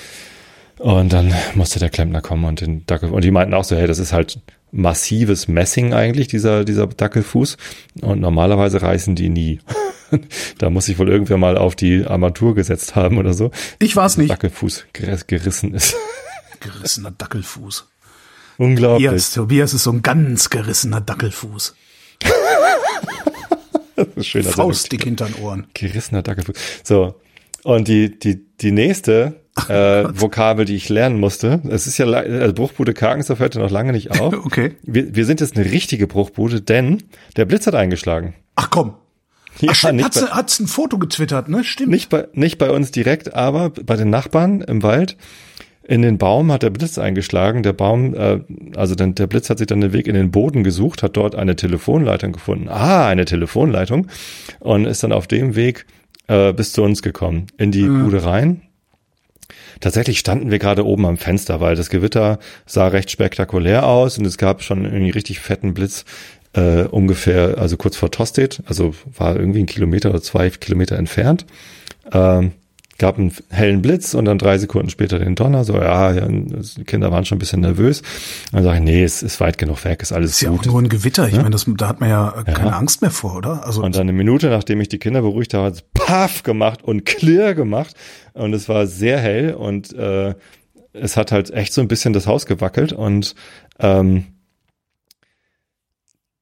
Und dann musste der Klempner kommen und den Dackel, und die meinten auch so, hey, das ist halt massives Messing eigentlich, dieser, dieser Dackelfuß. Und normalerweise reißen die nie. da muss ich wohl irgendwer mal auf die Armatur gesetzt haben oder so. Ich war's nicht. Dackelfuß ger- gerissen ist. Gerissener Dackelfuß. Unglaublich. Tobias, Tobias ist so ein ganz gerissener Dackelfuß. Das ist schön, Faustdick hinter den Ohren. gerissener Dackelfuß. So. Und die, die, die nächste äh, Vokabel, die ich lernen musste, es ist ja, also Bruchbude Karkensdorf hört ja noch lange nicht auf. Okay. Wir, wir sind jetzt eine richtige Bruchbude, denn der Blitz hat eingeschlagen. Ach komm. Ja, Ach, stimmt, hat's, bei, hat's ein Foto getwittert, ne? Stimmt. nicht, bei, nicht bei uns direkt, aber bei den Nachbarn im Wald. In den Baum hat der Blitz eingeschlagen. Der Baum, äh, also dann, der Blitz hat sich dann den Weg in den Boden gesucht, hat dort eine Telefonleitung gefunden. Ah, eine Telefonleitung. Und ist dann auf dem Weg äh, bis zu uns gekommen. In die Bude rein. Tatsächlich standen wir gerade oben am Fenster, weil das Gewitter sah recht spektakulär aus und es gab schon irgendwie richtig fetten Blitz äh, ungefähr, also kurz vor Tostedt, also war irgendwie ein Kilometer oder zwei Kilometer entfernt. Ähm, gab einen hellen Blitz und dann drei Sekunden später den Donner. So, ja, ja die Kinder waren schon ein bisschen nervös. Dann sage ich, nee, es ist weit genug weg, ist alles ist ja auch gut. nur ein Gewitter. Ich meine, das, da hat man ja, keine Angst mehr vor, oder? Also, Und dann eine Minute, nachdem ich die Kinder beruhigt habe, hat es paff gemacht und clear gemacht. Und es war sehr hell und äh, es hat halt echt so ein bisschen das Haus gewackelt. Und ähm,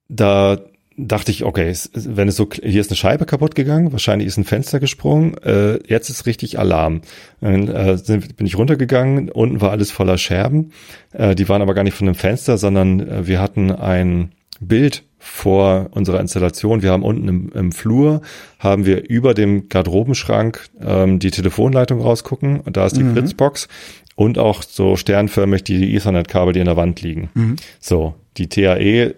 da dachte ich, okay, wenn es so, hier ist eine Scheibe kaputt gegangen, wahrscheinlich ist ein Fenster gesprungen, äh, jetzt ist richtig Alarm. Dann äh, bin ich runtergegangen, unten war alles voller Scherben, äh, die waren aber gar nicht von einem Fenster, sondern äh, wir hatten ein Bild vor unserer Installation. Wir haben unten im, im Flur, haben wir über dem Garderobenschrank ähm, die Telefonleitung rausgucken und da ist die Fritzbox und auch so sternförmig die Ethernet-Kabel, die in der Wand liegen. So, die TAE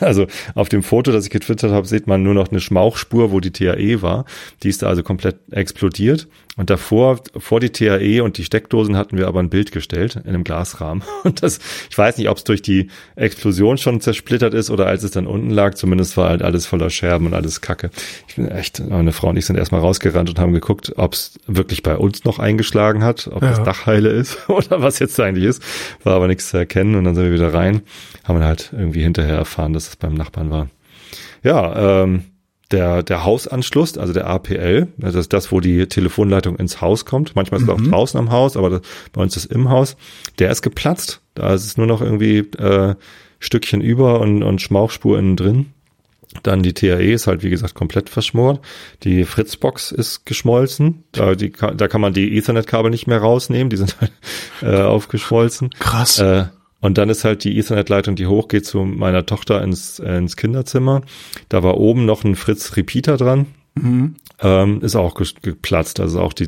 also auf dem Foto, das ich getwittert habe, sieht man nur noch eine Schmauchspur, wo die TAE war. Die ist da also komplett explodiert. Und davor, vor die TAE und die Steckdosen hatten wir aber ein Bild gestellt in einem Glasrahmen. Und das, ich weiß nicht, ob es durch die Explosion schon zersplittert ist oder als es dann unten lag. Zumindest war halt alles voller Scherben und alles Kacke. Ich bin echt, meine Frau und ich sind erstmal rausgerannt und haben geguckt, ob es wirklich bei uns noch eingeschlagen hat, ob Ja. das Dach heile ist oder was jetzt eigentlich ist. War aber nichts zu erkennen und dann sind wir wieder rein. Haben halt irgendwie hinterher erfahren, dass es beim Nachbarn war. Ja, ähm, der, der Hausanschluss, also der APL, das ist das, wo die Telefonleitung ins Haus kommt. Manchmal ist es auch draußen am Haus, aber das, bei uns ist es im Haus. Der ist geplatzt. Da ist es nur noch irgendwie äh, Stückchen über und, und Schmauchspur innen drin. Dann die TAE ist halt, wie gesagt, komplett verschmort. Die Fritzbox ist geschmolzen. Da, die, da kann man die Ethernet-Kabel nicht mehr rausnehmen. Die sind halt äh, aufgeschmolzen. krass. Äh, Und dann ist halt die Ethernet-Leitung, die hochgeht zu meiner Tochter ins, äh, ins Kinderzimmer. Da war oben noch ein Fritz-Repeater dran. Mhm. Ähm, ist auch geplatzt, also auch die,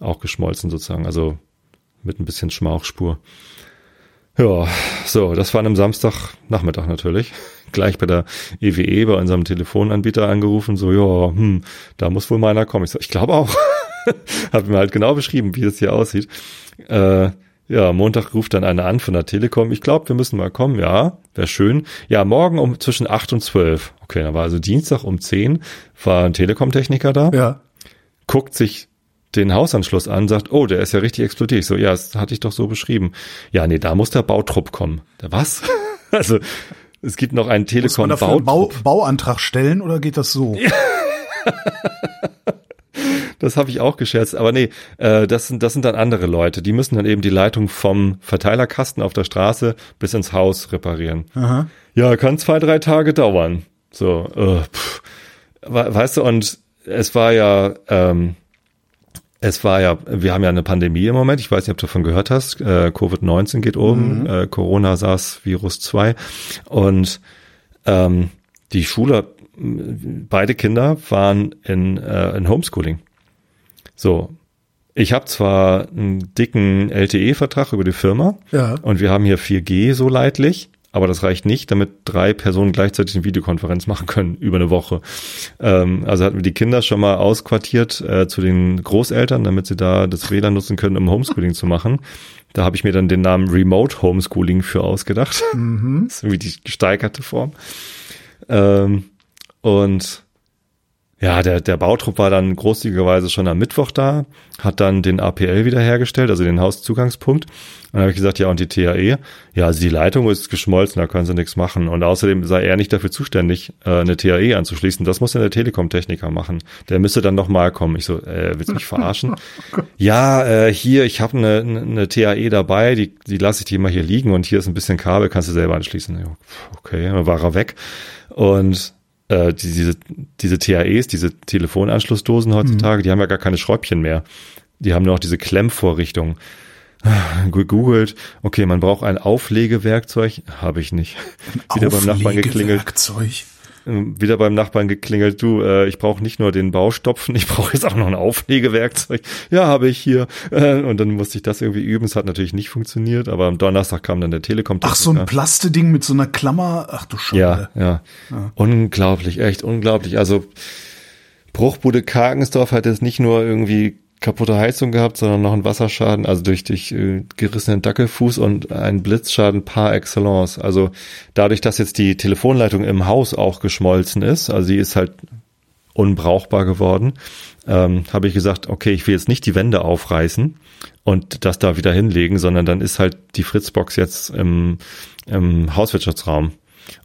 auch geschmolzen sozusagen, also mit ein bisschen Schmauchspur. Ja, so, das war an einem Samstagnachmittag natürlich. Gleich bei der EWE, e, bei unserem Telefonanbieter angerufen, so, ja, hm, da muss wohl meiner kommen. Ich so, ich glaube auch. Hab mir halt genau beschrieben, wie das hier aussieht. Äh, ja, Montag ruft dann einer an von der Telekom. Ich glaube, wir müssen mal kommen. Ja, wäre schön. Ja, morgen um zwischen acht und zwölf. Okay, dann war also Dienstag um zehn war ein Telekom-Techniker da. Ja. Guckt sich den Hausanschluss an, sagt, oh, der ist ja richtig explodiert. Ich so, ja, das hatte ich doch so beschrieben. Ja, nee, da muss der Bautrupp kommen. Der was? also, es gibt noch einen Telekom Muss man dafür einen Bau, Bauantrag stellen oder geht das so? Ja. das habe ich auch gescherzt, aber nee, äh, das sind das sind dann andere Leute, die müssen dann eben die Leitung vom Verteilerkasten auf der Straße bis ins Haus reparieren. Aha. Ja, kann zwei, drei Tage dauern. So, äh, pff. weißt du, und es war ja ähm, es war ja, wir haben ja eine Pandemie im Moment. Ich weiß nicht, ob du davon gehört hast. Äh, Covid-19 geht um, mhm. äh, Corona, SARS, Virus 2. Und ähm, die Schule, beide Kinder waren in, äh, in Homeschooling. So. Ich habe zwar einen dicken LTE-Vertrag über die Firma ja. und wir haben hier 4G so leidlich, aber das reicht nicht, damit drei Personen gleichzeitig eine Videokonferenz machen können über eine Woche. Ähm, also hatten wir die Kinder schon mal ausquartiert äh, zu den Großeltern, damit sie da das WLAN nutzen können, um Homeschooling zu machen. Da habe ich mir dann den Namen Remote Homeschooling für ausgedacht. Mhm. Das ist irgendwie die gesteigerte Form. Ähm, und ja, der, der Bautrupp war dann großzügigerweise schon am Mittwoch da, hat dann den APL wiederhergestellt, also den Hauszugangspunkt. Und dann habe ich gesagt, ja, und die TAE? Ja, also die Leitung ist geschmolzen, da können sie nichts machen. Und außerdem sei er nicht dafür zuständig, äh, eine TAE anzuschließen. Das muss ja der Telekom-Techniker machen. Der müsste dann nochmal kommen. Ich so, äh, willst du mich verarschen? ja, äh, hier, ich habe eine, eine TAE dabei, die, die lasse ich dir mal hier liegen und hier ist ein bisschen Kabel, kannst du selber anschließen. Okay, dann war er weg. Und äh, diese, diese TAEs, diese Telefonanschlussdosen heutzutage, mhm. die haben ja gar keine Schräubchen mehr. Die haben nur noch diese Klemmvorrichtung. Gegoogelt, okay, man braucht ein Auflegewerkzeug, habe ich nicht. Ein Wieder beim Nachbarn geklingelt. Ähm, wieder beim Nachbarn geklingelt, du, äh, ich brauche nicht nur den Baustopfen, ich brauche jetzt auch noch ein Auflegewerkzeug. Ja, habe ich hier. Äh, und dann musste ich das irgendwie üben. Es hat natürlich nicht funktioniert, aber am Donnerstag kam dann der telekom Ach, so ein Plasteding mit so einer Klammer. Ach du Scheiße. Ja, ja, ja. Unglaublich, echt unglaublich. Also Bruchbude Karkensdorf hat jetzt nicht nur irgendwie kaputte Heizung gehabt, sondern noch einen Wasserschaden, also durch, durch äh, gerissenen Dackelfuß und einen Blitzschaden par excellence. Also dadurch, dass jetzt die Telefonleitung im Haus auch geschmolzen ist, also sie ist halt unbrauchbar geworden, ähm, habe ich gesagt, okay, ich will jetzt nicht die Wände aufreißen und das da wieder hinlegen, sondern dann ist halt die Fritzbox jetzt im, im Hauswirtschaftsraum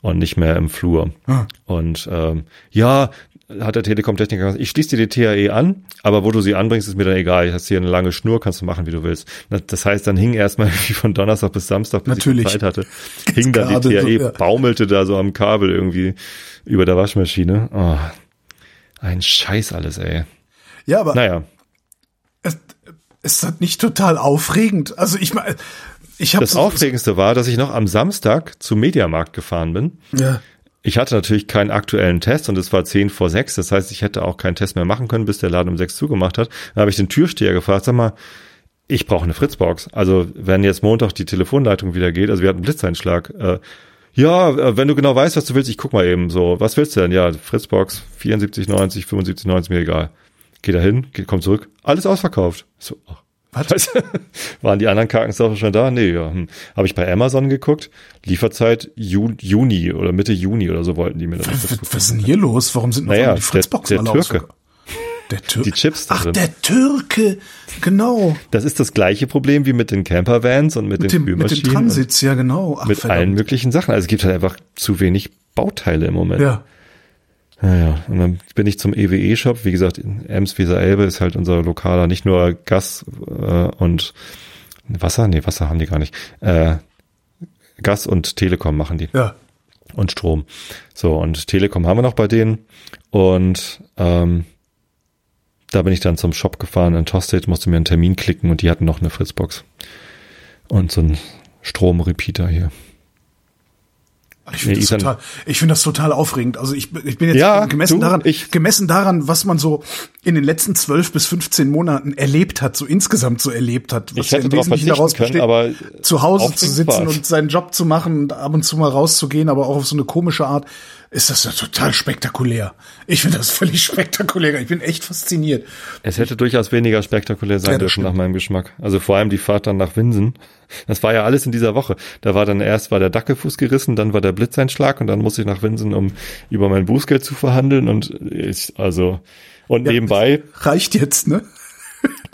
und nicht mehr im Flur. Ah. Und ähm, ja, hat der Telekom-Techniker gesagt, ich schließe dir die TAE an, aber wo du sie anbringst, ist mir dann egal. Ich hast hier eine lange Schnur, kannst du machen, wie du willst. Das heißt, dann hing erstmal von Donnerstag bis Samstag, bis Natürlich. ich Zeit hatte, hing dann die TAE, so, ja. baumelte da so am Kabel irgendwie über der Waschmaschine. Oh, ein Scheiß alles, ey. Ja, aber naja. Es, ist das nicht total aufregend? Also ich meine, ich habe das so, Aufregendste war, dass ich noch am Samstag zum Mediamarkt gefahren bin. Ja. Ich hatte natürlich keinen aktuellen Test und es war zehn vor sechs. Das heißt, ich hätte auch keinen Test mehr machen können, bis der Laden um sechs zugemacht hat. Dann habe ich den Türsteher gefragt, sag mal, ich brauche eine Fritzbox. Also wenn jetzt Montag die Telefonleitung wieder geht, also wir hatten einen Blitzeinschlag. Äh, ja, äh, wenn du genau weißt, was du willst, ich guck mal eben so. Was willst du denn? Ja, Fritzbox 74,90, 75,90, mir egal. Geh da hin, kommt zurück. Alles ausverkauft. So, ach, was? Waren die anderen Kartenstoffe schon da? Nee, ja. Hm. Habe ich bei Amazon geguckt. Lieferzeit Ju Juni oder Mitte Juni oder so wollten die mir das. Was, was ist denn hier los? Warum sind noch naja, die Fritzboxen der, der Türke. Der Türke. Die Chips da Ach, drin. der Türke. Genau. Das ist das gleiche Problem wie mit den Campervans und mit, mit den dem, Spülmaschinen. Mit den Transits, ja genau. Ach, mit verdammt. allen möglichen Sachen. Also es gibt halt einfach zu wenig Bauteile im Moment. Ja. Naja, und dann bin ich zum EWE-Shop. Wie gesagt, Ems Weser Elbe ist halt unser lokaler, nicht nur Gas äh, und Wasser, nee, Wasser haben die gar nicht. Äh, Gas und Telekom machen die. Ja. Und Strom. So, und Telekom haben wir noch bei denen. Und ähm, da bin ich dann zum Shop gefahren in Tosted, musste mir einen Termin klicken und die hatten noch eine Fritzbox. Und so ein Stromrepeater hier. Ich finde das, total, ich finde das total aufregend. Also ich, ich bin jetzt Ja, gemessen du, daran, ich- gemessen daran, was man so in den letzten zwölf bis 15 Monaten erlebt hat, so insgesamt so erlebt hat. Was Ich hätte im darauf Wesentlichen verzichten können, aber zu Hause zu sitzen und seinen Job zu machen und ab und zu mal rauszugehen, aber auch auf so eine komische Art, ist das ja total spektakulär. Ich finde das völlig spektakulär. Ich bin echt fasziniert. Es hätte durchaus weniger spektakulär sein Ja, dürfen stimmt. nach meinem Geschmack. Also vor allem die Fahrt dann nach Winsen. Das war ja alles in dieser Woche. Da war dann erst war der Dackelfuß gerissen, dann war der Blitzeinschlag und dann musste ich nach Winsen, um über mein Bußgeld zu verhandeln und ich, also, und Ja, nebenbei Reicht jetzt, ne?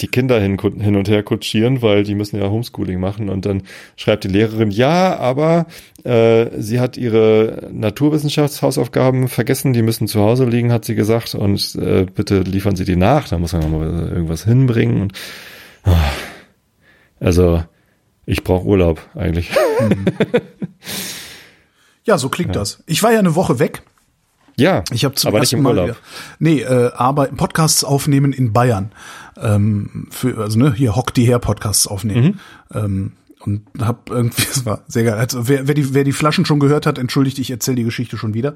Die Kinder hin, hin und her kutschieren, weil die müssen ja Homeschooling machen und dann schreibt die Lehrerin, ja, aber äh, sie hat ihre Naturwissenschaftshausaufgaben vergessen, die müssen zu Hause liegen, hat sie gesagt und äh, bitte liefern Sie die nach, da muss man mal irgendwas hinbringen. Und, ah, also ich brauche Urlaub eigentlich. Ja, so klingt das. Ich war ja eine Woche weg. ja, Ich habe zum aber nicht ersten im Mal Urlaub. wieder, nee, äh, arbeiten, Podcasts aufnehmen in Bayern. Ähm, für, also ne, hier Hock die her Podcasts aufnehmen. Mhm. Ähm, und hab irgendwie, es war sehr geil. Also wer, wer, die, wer die Flaschen schon gehört hat, entschuldigt, ich erzähle die Geschichte schon wieder.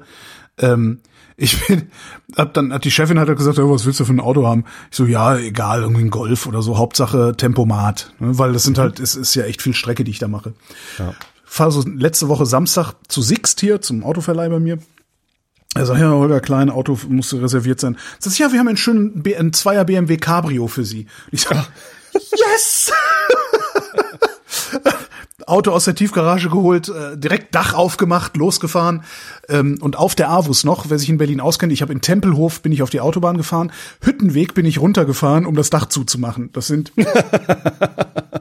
Ähm, ich bin, hab dann, hat die Chefin hat halt gesagt, ja, was willst du für ein Auto haben? Ich so, ja, egal, irgendwie ein Golf oder so, Hauptsache Tempomat. Ne, weil das sind halt, es ist ja echt viel Strecke, die ich da mache. Ja. Fahr so letzte Woche Samstag zu Sixt hier, zum Autoverleih bei mir. Er sagt, ja, Holger Klein, Auto musste reserviert sein. Sagt, ja, wir haben einen schönen B ein Zweier BMW Cabrio für Sie. Und ich sag, yes! Auto aus der Tiefgarage geholt, äh, direkt Dach aufgemacht, losgefahren ähm, und auf der Avus noch, wer sich in Berlin auskennt, ich habe in Tempelhof bin ich auf die Autobahn gefahren, Hüttenweg bin ich runtergefahren, um das Dach zuzumachen. Das sind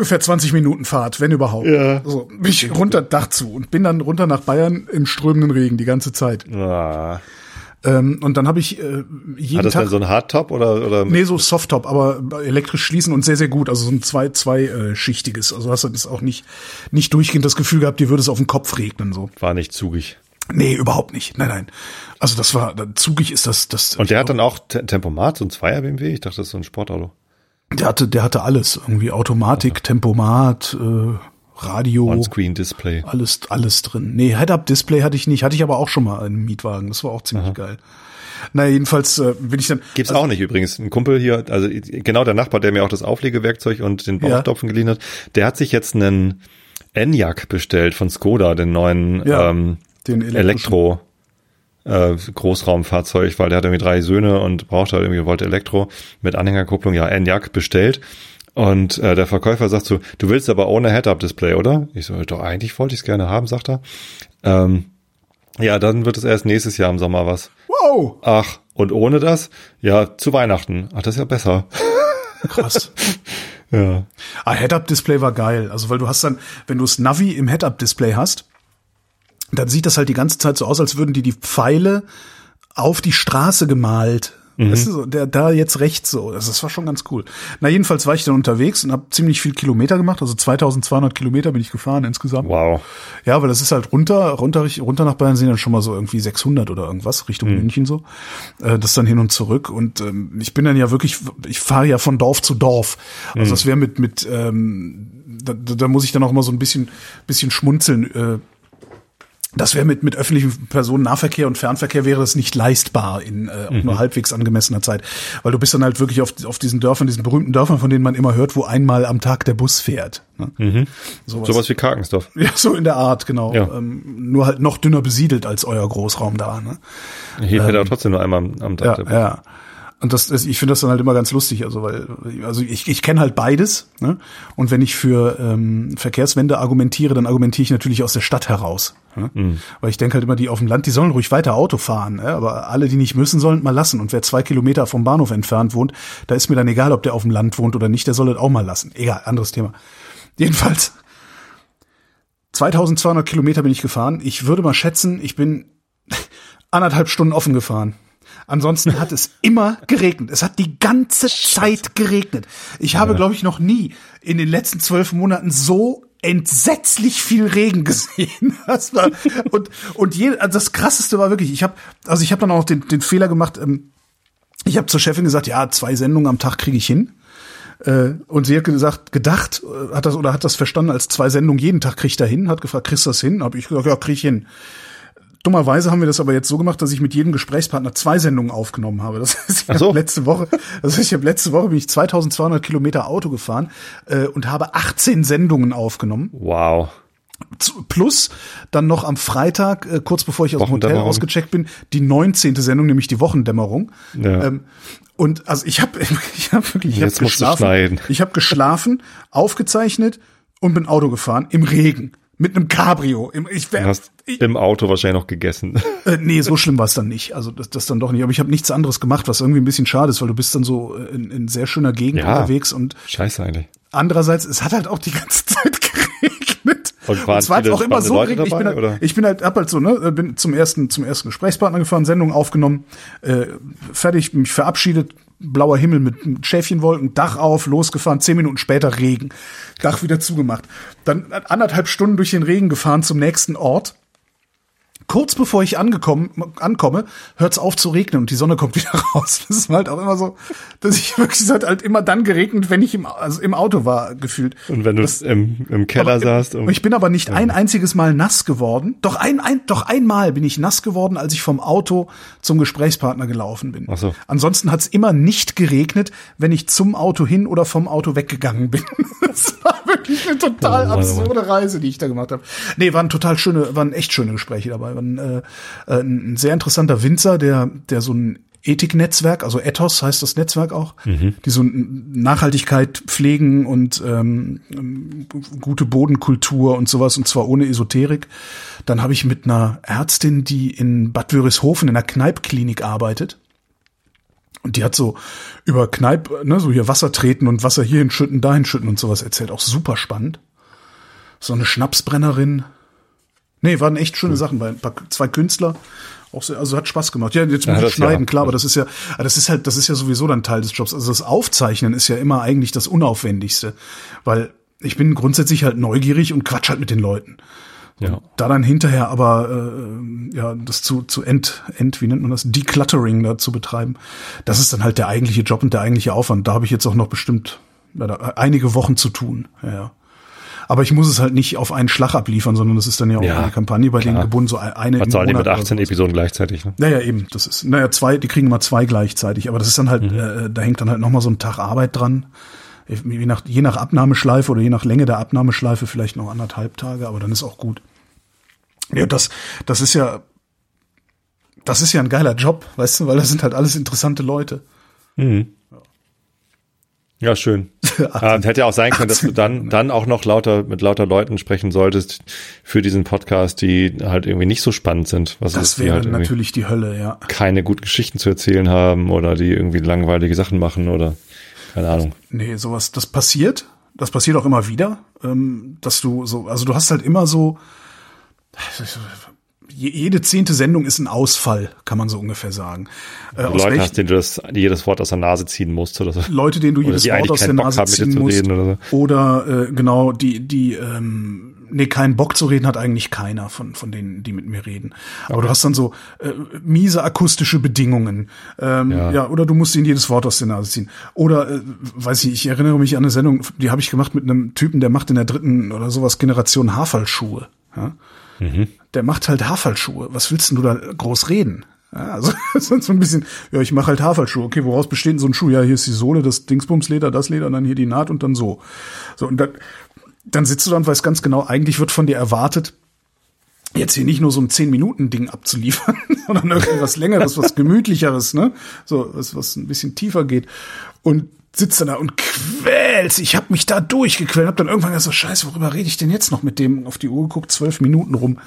ungefähr 20 Minuten Fahrt, wenn überhaupt. Ja. So, bin ich runter Dach zu und bin dann runter nach Bayern im strömenden Regen die ganze Zeit. Ah. Ähm, und dann habe ich äh, jeden Hat das Tag denn so ein Hardtop oder, oder Nee, so Softtop, aber elektrisch schließen und sehr, sehr gut. Also so ein zwei, zwei äh, schichtiges. Also hast du das auch nicht, nicht durchgehend das Gefühl gehabt, dir würde es auf den Kopf regnen, so. war nicht zugig? Nee, überhaupt nicht. Nein, nein. Also das war, zugig ist das, das. Und der hat dann auch Te- Tempomat, so ein Zweier BMW? Ich dachte, das ist so ein Sportauto. Der hatte, der hatte alles. Irgendwie Automatik, Tempomat, äh, Radio. On-Screen-Display. Alles, alles drin. Nee, Head-Up-Display hatte ich nicht. Hatte ich aber auch schon mal einen Mietwagen. Das war auch ziemlich geil. Na, jedenfalls äh, bin ich dann. Gibt's auch nicht übrigens. Ein Kumpel hier, also genau der Nachbar, der mir auch das Auflegewerkzeug und den Ja. Bauchtopfen geliehen hat, der hat sich jetzt einen Enyaq bestellt von Skoda, den neuen Ja, ähm, den. Elektro äh, Großraumfahrzeug, weil der hat irgendwie drei Söhne und braucht halt irgendwie, wollte Elektro mit Anhängerkupplung, ja, Enyaq bestellt. Und äh, der Verkäufer sagt so, du willst aber ohne Head-Up-Display, oder? Ich so, doch, eigentlich wollte ich es gerne haben, sagt er. Ähm, ja, dann wird es erst nächstes Jahr im Sommer was. Wow! Ach, und ohne das? Ja, zu Weihnachten. Ach, das ist ja besser. Krass. Ja. Ah, Head-Up-Display war geil. Also, weil du hast dann, wenn du das Navi im Head-Up-Display hast, dann sieht das halt die ganze Zeit so aus, als würden die die Pfeile auf die Straße gemalt. Weißt du, so, der da jetzt rechts so. Das, das war schon ganz cool. Na, jedenfalls war ich dann unterwegs und habe ziemlich viel Kilometer gemacht. Also 2200 Kilometer bin ich gefahren insgesamt. Wow. Ja, weil das ist halt runter, runter, runter nach Bayern sind dann schon mal so irgendwie 600 oder irgendwas Richtung München so. Äh, das dann hin und zurück und ähm, ich bin dann ja wirklich, ich fahre ja von Dorf zu Dorf. Also das wäre mit mit, ähm, da, da da muss ich dann auch mal so ein bisschen bisschen schmunzeln. Äh, das wäre mit, mit öffentlichem Personennahverkehr und Fernverkehr wäre das nicht leistbar in äh, auch nur halbwegs angemessener Zeit. Weil du bist dann halt wirklich auf, auf diesen Dörfern, diesen berühmten Dörfern, von denen man immer hört, wo einmal am Tag der Bus fährt. Ne? Sowas. Sowas wie Karkensdorf. Ja, so in der Art, genau. Ja. Ähm, nur halt noch dünner besiedelt als euer Großraum da. Ne? Hier fährt er trotzdem nur einmal am, am Tag. Ja, der Bus. ja. Und das, das ich finde das dann halt immer ganz lustig, also weil also ich, ich kenne halt beides, ne? Und wenn ich für ähm, Verkehrswende argumentiere, dann argumentiere ich natürlich aus der Stadt heraus, ne? weil ich denke halt immer, die auf dem Land, die sollen ruhig weiter Auto fahren, ne? aber alle, die nicht müssen, sollen mal lassen. Und wer zwei Kilometer vom Bahnhof entfernt wohnt, da ist mir dann egal, ob der auf dem Land wohnt oder nicht, der soll das auch mal lassen. Egal, anderes Thema. Jedenfalls 2200 Kilometer bin ich gefahren. Ich würde mal schätzen, ich bin anderthalb Stunden offen gefahren. Ansonsten hat es immer geregnet. Es hat die ganze Zeit geregnet. Ich habe, glaube ich, noch nie in den letzten zwölf Monaten so entsetzlich viel Regen gesehen. Das war, und und je, also das krasseste war wirklich, ich habe also ich habe dann auch den, den Fehler gemacht, ähm, ich habe zur Chefin gesagt, ja, zwei Sendungen am Tag kriege ich hin. Äh, und sie hat gesagt, gedacht, äh, hat das oder hat das verstanden als zwei Sendungen jeden Tag kriegt er hin, hat gefragt, kriegst du das hin? Hab ich gesagt, ja, krieg ich hin. Dummerweise haben wir das aber jetzt so gemacht, dass ich mit jedem Gesprächspartner zwei Sendungen aufgenommen habe. Das heißt, ich so. habe letzte Woche, das heißt, ich habe letzte Woche bin ich 2200 Kilometer Auto gefahren äh, und habe 18 Sendungen aufgenommen. Wow. Plus dann noch am Freitag, äh, kurz bevor ich aus dem Hotel ausgecheckt bin, die 19. Sendung, nämlich die Wochendämmerung. Ja. Ähm, und also ich habe ich hab wirklich ich hab geschlafen. Ich habe geschlafen, aufgezeichnet und bin Auto gefahren im Regen mit einem Cabrio. Im, ich Du wär, hast ich, im Auto wahrscheinlich noch gegessen. äh, nee, so schlimm war es dann nicht. Also das, das dann doch nicht. Aber ich habe nichts anderes gemacht, was irgendwie ein bisschen schade ist, weil du bist dann so äh, in, in sehr schöner Gegend Ja. unterwegs und Scheiße eigentlich. andererseits, es hat halt auch die ganze Zeit geregnet. Und war halt auch immer so Leute geregnet. Ich bin, dabei, halt, oder? ich bin halt, hab halt so, ne, bin zum ersten, zum ersten Gesprächspartner gefahren, Sendung aufgenommen, äh, fertig, mich verabschiedet, blauer Himmel mit Schäfchenwolken, Dach auf, losgefahren, zehn Minuten später Regen, Dach wieder zugemacht. Dann anderthalb Stunden durch den Regen gefahren zum nächsten Ort. Kurz bevor ich angekommen, ankomme, hört's auf zu regnen und die Sonne kommt wieder raus. Das ist halt auch immer so, dass ich wirklich, es hat halt immer dann geregnet, wenn ich im, also im Auto war, gefühlt. Und wenn du im, im Keller Aber- saßt und ich bin aber nicht ein einziges Mal nass geworden. Doch ein, ein, doch einmal bin ich nass geworden, als ich vom Auto zum Gesprächspartner gelaufen bin. Ach so. Ansonsten hat's immer nicht geregnet, wenn ich zum Auto hin oder vom Auto weggegangen bin. Das war wirklich eine total Oh absurde Reise, die ich da gemacht habe. Nee, waren total schöne, waren echt schöne Gespräche dabei. Waren, äh, ein sehr interessanter Winzer, der, der so ein Ethiknetzwerk, also Ethos heißt das Netzwerk auch, die so Nachhaltigkeit pflegen und ähm, gute Bodenkultur und sowas und zwar ohne Esoterik. Dann habe ich mit einer Ärztin, die in Bad Wörishofen in einer Kneippklinik arbeitet. Und die hat so über Kneipp, ne, so hier Wasser treten und Wasser hier hinschütten, dahin schütten und sowas erzählt. Auch super spannend. So eine Schnapsbrennerin. Nee, waren echt schöne Sachen bei ein paar, zwei Künstler. Auch sehr, also hat Spaß gemacht. Ja, jetzt muss Ja, ich schneiden, ja. klar, aber das ist ja, das ist halt, das ist ja sowieso dann Teil des Jobs. Also das Aufzeichnen ist ja immer eigentlich das Unaufwendigste. Weil ich bin grundsätzlich halt neugierig und quatsch halt mit den Leuten. ja. Da dann hinterher aber äh, ja das zu zu end, end wie nennt man das Decluttering da zu betreiben, das ist dann halt der eigentliche Job und der eigentliche Aufwand. Da habe ich jetzt auch noch bestimmt da, einige Wochen zu tun. Ja. Aber ich muss es halt nicht auf einen Schlag abliefern, sondern das ist dann ja auch Ja, eine Kampagne, bei denen klar. gebunden so eine Was sollen die mit oder 18 sowas. Episoden gleichzeitig? Ne? Naja, eben, das ist, naja, zwei, die kriegen immer zwei gleichzeitig, aber das ist dann halt, Mhm. äh, da hängt dann halt nochmal so ein Tag Arbeit dran. Je nach, je nach Abnahmeschleife oder je nach Länge der Abnahmeschleife vielleicht noch anderthalb Tage, aber dann ist auch gut. Ja, das, das ist ja, das ist ja ein geiler Job, weißt du, weil das sind halt alles interessante Leute. Ja, schön. Ah, hätte ja auch sein können, dass du dann, dann auch noch lauter mit lauter Leuten sprechen solltest für diesen Podcast, die halt irgendwie nicht so spannend sind. Was Das ist, die wäre halt natürlich die Hölle, ja. keine guten Geschichten zu erzählen haben oder die irgendwie langweilige Sachen machen oder keine Ahnung. Nee, sowas, das passiert. Das passiert auch immer wieder, ähm, dass du so, also du hast halt immer so, jede zehnte Sendung ist ein Ausfall, kann man so ungefähr sagen. Äh, aus Leute hast, denen du das, jedes Wort aus der Nase ziehen musst oder so. Leute, denen du jedes Wort aus der Nase haben, ziehen musst. oder Oder äh, genau, die, die, ähm, nee, keinen Bock zu reden hat eigentlich keiner von, von denen, die mit mir reden. Aber du hast dann so äh, miese akustische Bedingungen. Ähm, ja. Ja. oder du musst ihnen jedes Wort aus der Nase ziehen. Oder, äh, weiß ich, ich erinnere mich an eine Sendung, die habe ich gemacht mit einem Typen, der macht in der dritten oder sowas Generation Haarfallschuhe. Ja? Der macht halt Haarfallschuhe. Was willst denn du da groß reden? Ja, also so ein bisschen, ja, ich mache halt Haarfallschuhe. Okay, woraus besteht denn so ein Schuh? Ja, hier ist die Sohle, das Dingsbumsleder, das Leder, dann hier die Naht und dann so. So, und dann, dann sitzt du da und weißt ganz genau, eigentlich wird von dir erwartet, jetzt hier nicht nur so ein 10-Minuten-Ding abzuliefern, sondern irgendwas längeres, was gemütlicheres, ne? So, was, was ein bisschen tiefer geht. Und sitzt dann da und quält. Ich habe mich da durchgequält, hab dann irgendwann gesagt, so, scheiße, worüber rede ich denn jetzt noch mit dem? Auf die Uhr geguckt, zwölf Minuten rum.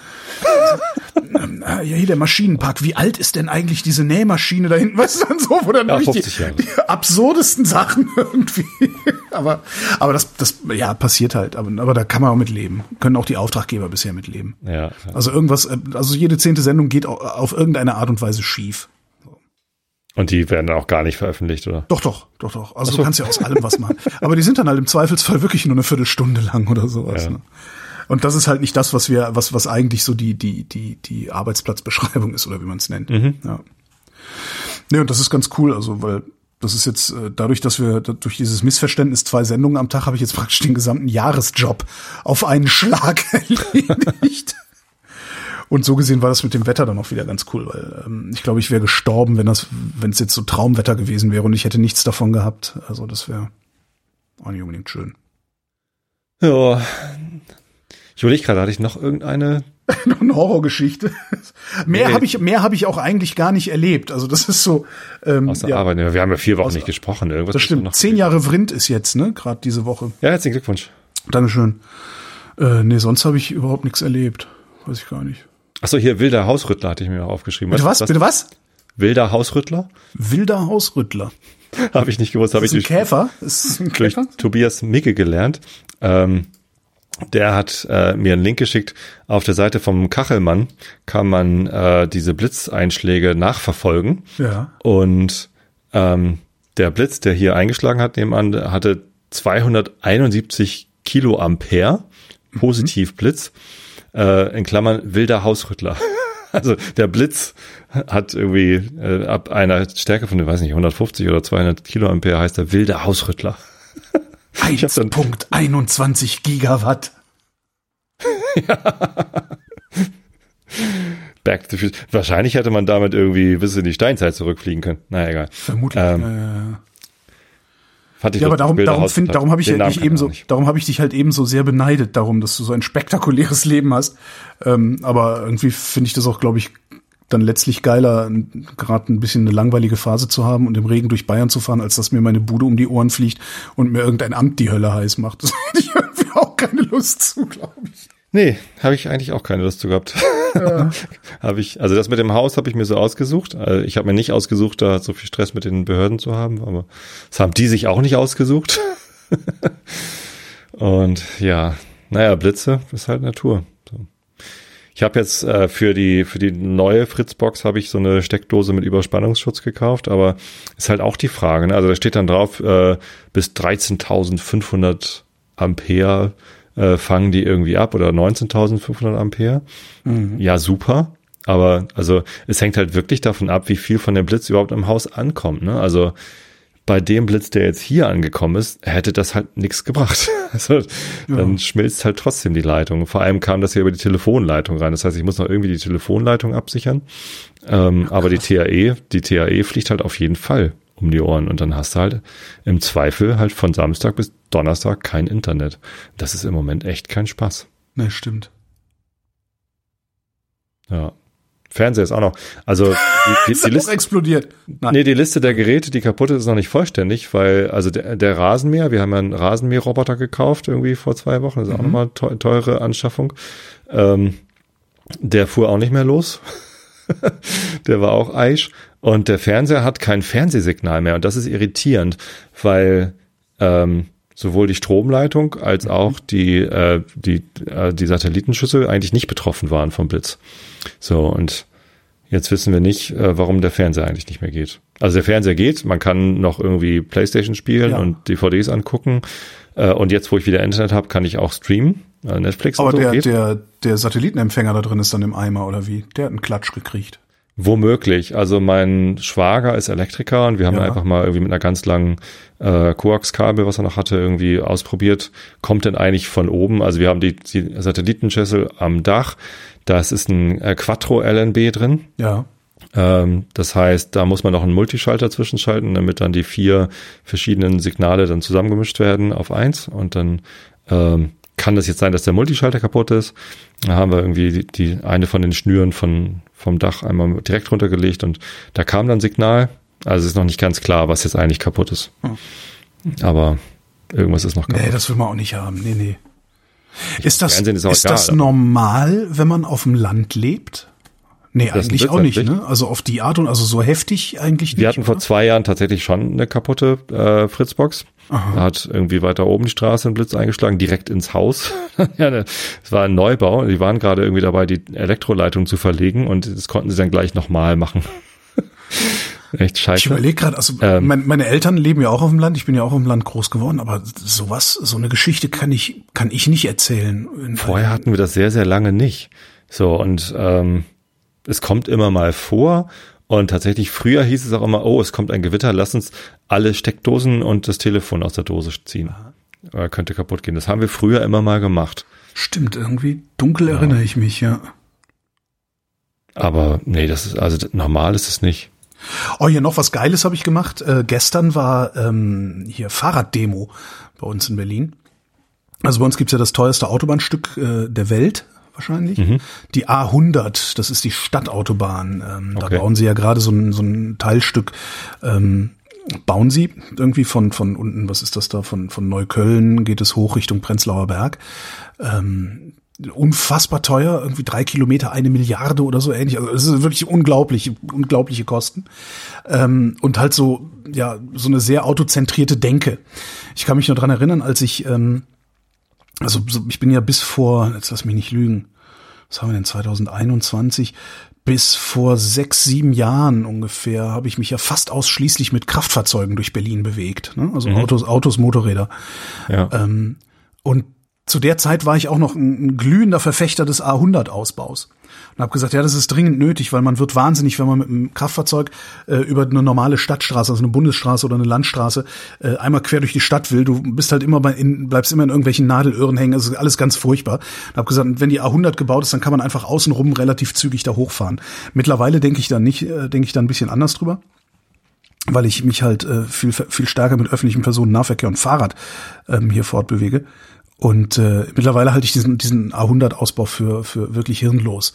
Ähm, ah, ja, hier der Maschinenpark. Wie alt ist denn eigentlich diese Nähmaschine da hinten? Weißt du, dann so, wo dann Ja, wirklich 50 Jahre. die, die absurdesten Sachen irgendwie. aber, aber das, das, ja, passiert halt. Aber, aber da kann man auch mit leben. Können auch die Auftraggeber bisher mit leben. Ja. Also irgendwas, äh, also jede zehnte Sendung geht au- auf irgendeine Art und Weise schief. Und die werden auch gar nicht veröffentlicht, oder? Doch, doch, doch, doch. Also so. du kannst ja aus allem was machen. Aber die sind dann halt im Zweifelsfall wirklich nur eine Viertelstunde lang oder sowas. Ja. Ne? Und das ist halt nicht das, was wir, was, was eigentlich so die, die, die, die Arbeitsplatzbeschreibung ist oder wie man es nennt. Mhm. Ja. Nee, und das ist ganz cool, also, weil Das ist jetzt äh, dadurch, dass wir durch dieses Missverständnis zwei Sendungen am Tag habe ich jetzt praktisch den gesamten Jahresjob auf einen Schlag erledigt. Und so gesehen war das mit dem Wetter dann auch wieder ganz cool, weil ähm, ich glaube, ich wäre gestorben, wenn das, wenn es jetzt so Traumwetter gewesen wäre und ich hätte nichts davon gehabt. Also das wäre auch nicht unbedingt schön. Ja. Ich überlege gerade, hatte ich noch irgendeine noch eine Horrorgeschichte. mehr Nee. habe ich, mehr habe ich auch eigentlich gar nicht erlebt. Also das ist so. Ähm, aus der ja, Arbeit? Wir haben ja vier Wochen Aus- nicht gesprochen. Irgendwas das stimmt. noch- Zehn Jahre Vrind ist jetzt, ne? Gerade diese Woche. Ja, herzlichen Glückwunsch. Dankeschön. Äh, nee, sonst habe ich überhaupt nichts erlebt. Weiß ich gar nicht. Achso, hier wilder Hausrüttler hatte ich mir aufgeschrieben. Bitte was? du, Bitte was? Wilder Hausrüttler? Wilder Hausrüttler. Habe ich nicht gewusst, habe Ist ich ein durch, Käfer? Ist ein durch Käfer? Tobias Micke gelernt. Ähm, der hat äh, mir einen Link geschickt. Auf der Seite vom Kachelmann kann man äh, diese Blitzeinschläge nachverfolgen. Ja. Und ähm, der Blitz, der hier eingeschlagen hat, nebenan, hatte 271 Kiloampere, Positivblitz, äh, in Klammern wilder Hausrüttler. Also der Blitz hat irgendwie äh, ab einer Stärke von, weiß nicht, 150 oder 200 Kiloampere heißt der wilde Hausrüttler. hab dann- 1.21 Gigawatt. Back to Future. Wahrscheinlich hätte man damit irgendwie bis in die Steinzeit zurückfliegen können. Naja, egal. Vermutlich. Ähm, äh, Fand ich ja, aber darum, darum, find, darum habe ich, ich so, auch nicht. darum habe ich dich halt eben so sehr beneidet, darum, dass du so ein spektakuläres Leben hast. Ähm, aber irgendwie finde ich das auch, glaube ich, dann letztlich geiler, gerade ein bisschen eine langweilige Phase zu haben und im Regen durch Bayern zu fahren, als dass mir meine Bude um die Ohren fliegt und mir irgendein Amt die Hölle heiß macht. Das hätte ich irgendwie auch keine Lust zu, glaube ich. Nee, habe ich eigentlich auch keine Lust zu gehabt. habe ich, also das mit dem Haus habe ich mir so ausgesucht. Also ich habe mir nicht ausgesucht, da so viel Stress mit den Behörden zu haben, aber das haben die sich auch nicht ausgesucht. Und ja, naja, Blitze ist halt Natur. Ich habe jetzt äh, für die für die neue Fritzbox habe ich so eine Steckdose mit Überspannungsschutz gekauft, aber ist halt auch die Frage. Ne? Also da steht dann drauf äh, bis 13.500 Ampere äh, fangen die irgendwie ab oder 19.500 Ampere. Ja, super. Aber also es hängt halt wirklich davon ab, wie viel von dem Blitz überhaupt im Haus ankommt. Ne? Also bei dem Blitz, der jetzt hier angekommen ist, hätte das halt nichts gebracht. Also dann schmilzt halt trotzdem die Leitung. Vor allem kam das hier über die Telefonleitung rein. Das heißt, ich muss noch irgendwie die Telefonleitung absichern. Ähm, aber die TAE, die TAE fliegt halt auf jeden Fall um die Ohren und dann hast du halt im Zweifel halt von Samstag bis Donnerstag kein Internet. Das ist im Moment echt kein Spaß. Ne, stimmt. Ja. Fernseher ist auch noch. Also die, die, die Liste, explodiert. Nein. nee, die Liste der Geräte, die kaputt ist, ist noch nicht vollständig, weil also der, der Rasenmäher, wir haben ja einen Rasenmäherroboter gekauft irgendwie vor zwei Wochen, das ist auch nochmal teu- teure Anschaffung. Ähm, der fuhr auch nicht mehr los. der war auch Eisch. Und der Fernseher hat kein Fernsehsignal mehr. Und das ist irritierend, weil ähm, sowohl die Stromleitung als auch die, äh, die, äh, die Satellitenschüssel eigentlich nicht betroffen waren vom Blitz. So, und jetzt wissen wir nicht, äh, warum der Fernseher eigentlich nicht mehr geht. Also der Fernseher geht, man kann noch irgendwie Playstation spielen Ja. und DVDs angucken. Äh, und jetzt, wo ich wieder Internet habe, kann ich auch streamen. Äh, Netflix Aber und so der, geht. der, der Satellitenempfänger da drin ist dann im Eimer, oder wie? Der hat einen Klatsch gekriegt. Womöglich. Also mein Schwager ist Elektriker und wir haben Ja. einfach mal irgendwie mit einer ganz langen äh, Koaxkabel, was er noch hatte, irgendwie ausprobiert. Kommt denn eigentlich von oben? Also wir haben die, die Satellitenschüssel am Dach. Das ist ein äh, Quattro LNB drin. Ja. Ähm, das heißt, da muss man noch einen Multischalter zwischenschalten, damit dann die vier verschiedenen Signale dann zusammengemischt werden auf eins. Und dann ähm, kann das jetzt sein, dass der Multischalter kaputt ist. Da haben wir irgendwie die, die eine von den Schnüren von, vom Dach einmal direkt runtergelegt und da kam dann Signal. Also es ist noch nicht ganz klar, was jetzt eigentlich kaputt ist. Aber irgendwas ist noch kaputt. Nee, das will man auch nicht haben. Nee, nee. Ist das, ist ist, egal, das normal, wenn man auf dem Land lebt? Nee, Das eigentlich auch nicht, ne? Also auf die Art und also so heftig eigentlich Wir nicht. hatten vor oder? zwei Jahren tatsächlich schon eine kaputte äh, Fritzbox. Da hat irgendwie weiter oben die Straße ein Blitz eingeschlagen, direkt ins Haus. ja, ne, es war ein Neubau. Die waren gerade irgendwie dabei, die Elektroleitung zu verlegen und das konnten sie dann gleich nochmal machen. Echt Ich scheiße. überlege gerade, also Ähm. mein, meine Eltern leben ja auch auf dem Land, ich bin ja auch auf dem Land groß geworden, aber sowas, so eine Geschichte kann ich, kann ich nicht erzählen. Vorher hatten wir das sehr, sehr lange nicht. So, und ähm, es kommt immer mal vor Und tatsächlich, früher hieß es auch immer, oh, es kommt ein Gewitter, lass uns alle Steckdosen und das Telefon aus der Dose ziehen. Äh, könnte kaputt gehen. Das haben wir früher immer mal gemacht. Stimmt, irgendwie dunkel erinnere ich mich, ja. Aber nee, das ist, also normal ist es nicht. Oh, hier noch was Geiles habe ich gemacht. Äh, gestern war ähm, hier Fahrraddemo bei uns in Berlin. Also bei uns gibt's ja das teuerste Autobahnstück äh, der Welt wahrscheinlich. Mhm. Die A100, das ist die Stadtautobahn. Ähm, Da Okay. bauen sie ja gerade so ein, so ein Teilstück. Ähm, bauen sie irgendwie von von unten, was ist das da, von von Neukölln geht es hoch Richtung Prenzlauer Berg. Ähm, unfassbar teuer, irgendwie drei Kilometer, eine Milliarde oder so ähnlich. Also es ist wirklich unglaublich, unglaubliche Kosten. Ähm, und halt so, ja, so eine sehr autozentrierte Denke. Ich kann mich nur dran erinnern, als ich, ähm, also so, ich bin ja bis vor, jetzt lass mich nicht lügen, was haben wir denn 2021? Bis vor sechs, sieben Jahren ungefähr habe ich mich ja fast ausschließlich mit Kraftfahrzeugen durch Berlin bewegt. Ne? Also Autos, Autos, Motorräder. Ja. Ähm, und zu der Zeit war ich auch noch ein, ein glühender Verfechter des A100-Ausbaus. Und habe gesagt, ja, das ist dringend nötig, weil man wird wahnsinnig, wenn man mit einem Kraftfahrzeug äh, über eine normale Stadtstraße, also eine Bundesstraße oder eine Landstraße, äh, einmal quer durch die Stadt will. Du bist halt immer bei, in, bleibst immer in irgendwelchen Nadelöhren hängen. Das ist alles ganz furchtbar. Und habe gesagt, wenn die A100 gebaut ist, dann kann man einfach außenrum relativ zügig da hochfahren. Mittlerweile denke ich da nicht, äh, denke ich da ein bisschen anders drüber weil ich mich halt äh, viel viel stärker mit öffentlichem Personennahverkehr und Fahrrad ähm, hier fortbewege. Und äh, mittlerweile halte ich diesen, diesen A100-Ausbau für, für wirklich hirnlos.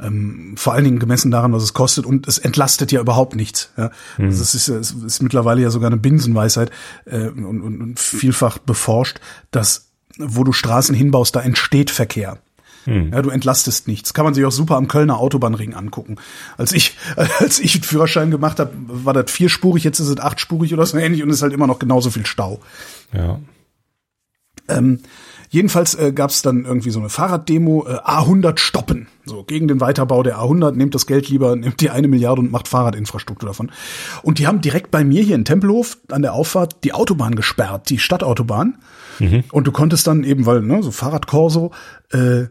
Ähm, vor allen Dingen gemessen daran, was es kostet. Und es entlastet ja überhaupt nichts. Ja? Also es, ist, es ist mittlerweile ja sogar eine Binsenweisheit äh, und, und, und vielfach beforscht, dass wo du Straßen hinbaust, da entsteht Verkehr. Ja, du entlastest nichts. Kann man sich auch super am Kölner Autobahnring angucken. Als ich, als ich einen Führerschein gemacht habe, war das vierspurig, jetzt ist es achtspurig oder so ähnlich und es ist halt immer noch genauso viel Stau. Ja. Ähm, jedenfalls äh, gab es dann irgendwie so eine Fahrraddemo, äh, A100 stoppen. So, gegen den Weiterbau der A100, nehmt das Geld lieber, nehmt die eine Milliarde und macht Fahrradinfrastruktur davon. Und die haben direkt bei mir hier in Tempelhof an der Auffahrt die Autobahn gesperrt, die Stadtautobahn. Und du konntest dann eben, weil, ne, so Fahrradkorso, äh,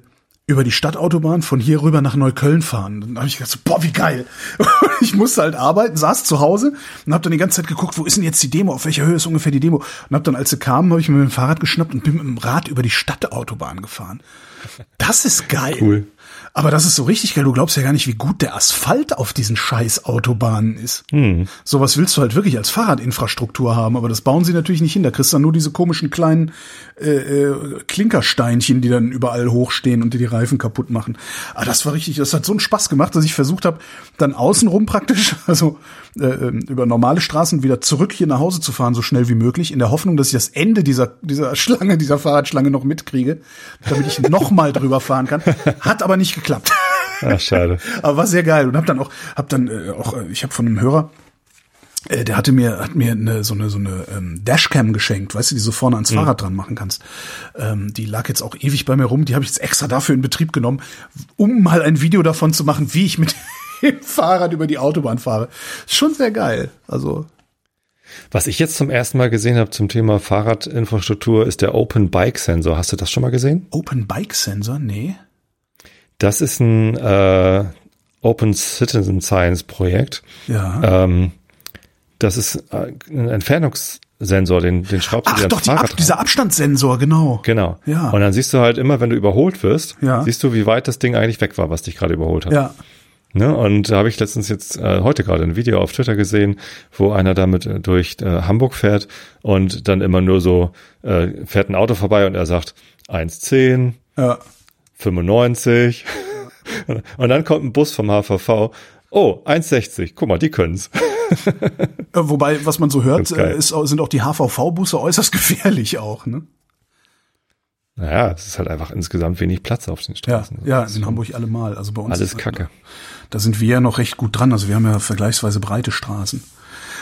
über die Stadtautobahn von hier rüber nach Neukölln fahren. Dann habe ich gedacht, so, boah, wie geil. ich musste halt arbeiten, saß zu Hause und habe dann die ganze Zeit geguckt, wo ist denn jetzt die Demo, auf welcher Höhe ist ungefähr die Demo. Und habe dann, als sie kamen, habe ich mir mit dem Fahrrad geschnappt und bin mit dem Rad über die Stadtautobahn gefahren. Das ist geil. Cool. Aber das ist so richtig geil. Du glaubst ja gar nicht, wie gut der Asphalt auf diesen scheiß Autobahnen ist. Hm. Sowas willst du halt wirklich als Fahrradinfrastruktur haben, aber das bauen sie natürlich nicht hin. Da kriegst du dann nur diese komischen kleinen äh, äh, Klinkersteinchen, die dann überall hochstehen und dir die Reifen kaputt machen. Aber das war richtig, das hat so einen Spaß gemacht, dass ich versucht habe, dann außenrum praktisch, also äh, ähm, über normale Straßen wieder zurück hier nach Hause zu fahren, so schnell wie möglich, in der Hoffnung, dass ich das Ende dieser, dieser Schlange, dieser Fahrradschlange noch mitkriege, damit ich noch mal drüber fahren kann. Hat aber nicht geklappt. Ach, schade. Aber war sehr geil und hab dann auch, hab dann äh, auch, äh, ich habe von einem Hörer, äh, der hatte mir, hat mir eine, so eine so eine ähm, Dashcam geschenkt, weißt du, die so vorne ans Fahrrad dran machen kannst. Ähm, die lag jetzt auch ewig bei mir rum. Die habe ich jetzt extra dafür in Betrieb genommen, um mal ein Video davon zu machen, wie ich mit dem Fahrrad über die Autobahn fahre. Ist schon sehr geil. Also Was ich jetzt zum ersten Mal gesehen habe zum Thema Fahrradinfrastruktur ist der Open Bike Sensor. Hast du das schon mal gesehen? Open Bike Sensor, nee. Das ist ein äh, Open Citizen Science Projekt. Ja. Ähm, das ist äh, ein Entfernungssensor, den, den schraubst du Ach dir doch, ans die Fahrrad Ab dran. dieser Abstandssensor, genau. Genau. Ja. Und dann siehst du halt immer, wenn du überholt wirst, Ja. siehst du, wie weit das Ding eigentlich weg war, was dich gerade überholt hat. Ja. Ne? Und da habe ich letztens jetzt äh, heute gerade ein Video auf Twitter gesehen, wo einer damit äh, durch äh, Hamburg fährt und dann immer nur so äh, fährt ein Auto vorbei und er sagt 1,10, Ja. 95 und dann kommt ein Bus vom HVV. Oh, 1,60. Guck mal, die können's. Äh, Wobei, was man so hört, äh, ist, sind auch die HVV-Busse äußerst gefährlich auch, ne? Naja, es ist halt einfach insgesamt wenig Platz auf den Ja, Straßen. ja, ist in Hamburg allemal. Also bei uns Alles ist- Kacke. Da sind wir ja noch recht gut dran. Also wir haben ja vergleichsweise breite Straßen.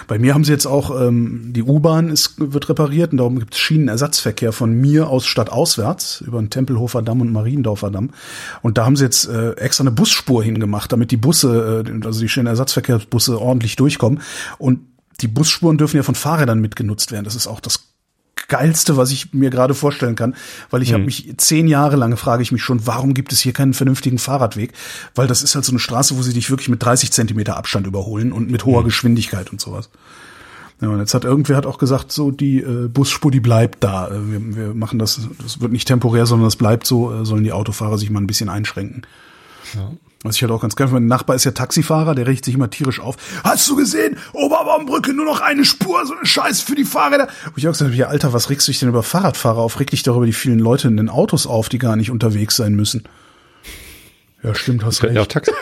Bei mir haben sie jetzt auch, ähm, die U-Bahn wird repariert und darum gibt es Schienenersatzverkehr von mir aus stadtauswärts über den Tempelhofer Damm und Mariendorfer Damm. Und da haben sie jetzt äh, extra eine Busspur hingemacht, damit die Busse, äh, also die Schienenersatzverkehrsbusse ordentlich durchkommen. Und die Busspuren dürfen ja von Fahrrädern mitgenutzt werden. Das ist auch das geilste, was ich mir gerade vorstellen kann, weil ich Mhm. habe mich zehn Jahre lang frage ich mich schon, warum gibt es hier keinen vernünftigen Fahrradweg? Weil das ist halt so eine Straße, wo sie dich wirklich mit 30 Zentimeter Abstand überholen und mit Mhm. hoher Geschwindigkeit und sowas. Ja, und jetzt hat irgendwer hat auch gesagt, so die äh, Busspur, die bleibt da. Äh, wir, wir machen das, das wird nicht temporär, sondern das bleibt so, äh, sollen die Autofahrer sich mal ein bisschen einschränken. Was ich halt auch ganz geil finde, mein Nachbar ist ja Taxifahrer, der regt sich immer tierisch auf. Hast du gesehen? Oberbaumbrücke, nur noch eine Spur, so eine Scheiß für die Fahrräder. Wo ich auch gesagt habe, ja, Alter, was regst du dich denn über Fahrradfahrer auf? Reg dich darüber die vielen Leute in den Autos auf, die gar nicht unterwegs sein müssen. Ja, stimmt, hast Könnten ja recht. Taxi.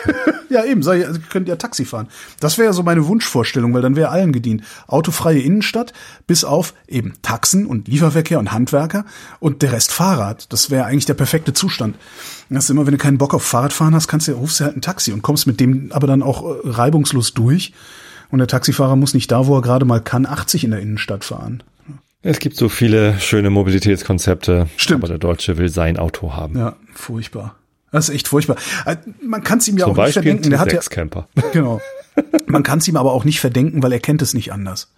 Ja, eben, sei, also, könnt ja Taxi fahren. Das wäre ja so meine Wunschvorstellung, weil dann wäre allen gedient. Autofreie Innenstadt, bis auf eben Taxen und Lieferverkehr und Handwerker und der Rest Fahrrad. Das wäre eigentlich der perfekte Zustand. Das ist immer, wenn du keinen Bock auf Fahrradfahren hast, kannst du, rufst du halt ein Taxi und kommst mit dem aber dann auch äh, reibungslos durch. Und der Taxifahrer muss nicht da, wo er gerade mal kann, 80 in der Innenstadt fahren. Es gibt so viele schöne Mobilitätskonzepte, Stimmt. aber der Deutsche will sein Auto haben. Ja, furchtbar. Das ist echt furchtbar. Äh, Man kann es ihm ja Zum auch nicht Beispiel verdenken. ein Der hat ja. Genau. Man kann es ihm aber auch nicht verdenken, weil er kennt es nicht anders.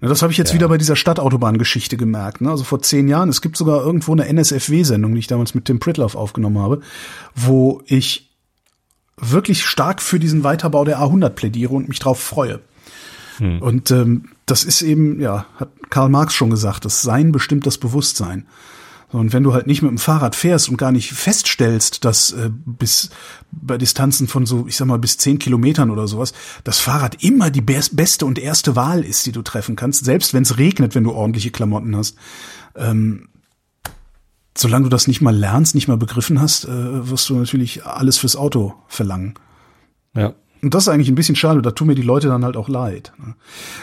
Na, Das habe ich jetzt Ja. wieder bei dieser Stadtautobahn-Geschichte gemerkt. Ne? Also vor zehn Jahren, es gibt sogar irgendwo eine NSFW-Sendung, die ich damals mit Tim Pritloff aufgenommen habe, wo ich wirklich stark für diesen Weiterbau der A100 plädiere und mich drauf freue. Und ähm, das ist eben, ja, hat Karl Marx schon gesagt, das Sein bestimmt das Bewusstsein. Und wenn du halt nicht mit dem Fahrrad fährst und gar nicht feststellst, dass äh, bis bei Distanzen von so, ich sag mal, bis zehn Kilometern oder sowas, das Fahrrad immer die bes- beste und erste Wahl ist, die du treffen kannst, selbst wenn es regnet, wenn du ordentliche Klamotten hast. Ähm, solange du das nicht mal lernst, nicht mal begriffen hast, äh, wirst du natürlich alles fürs Auto verlangen. Ja. Und das ist eigentlich ein bisschen schade, da tun mir die Leute dann halt auch leid. ne?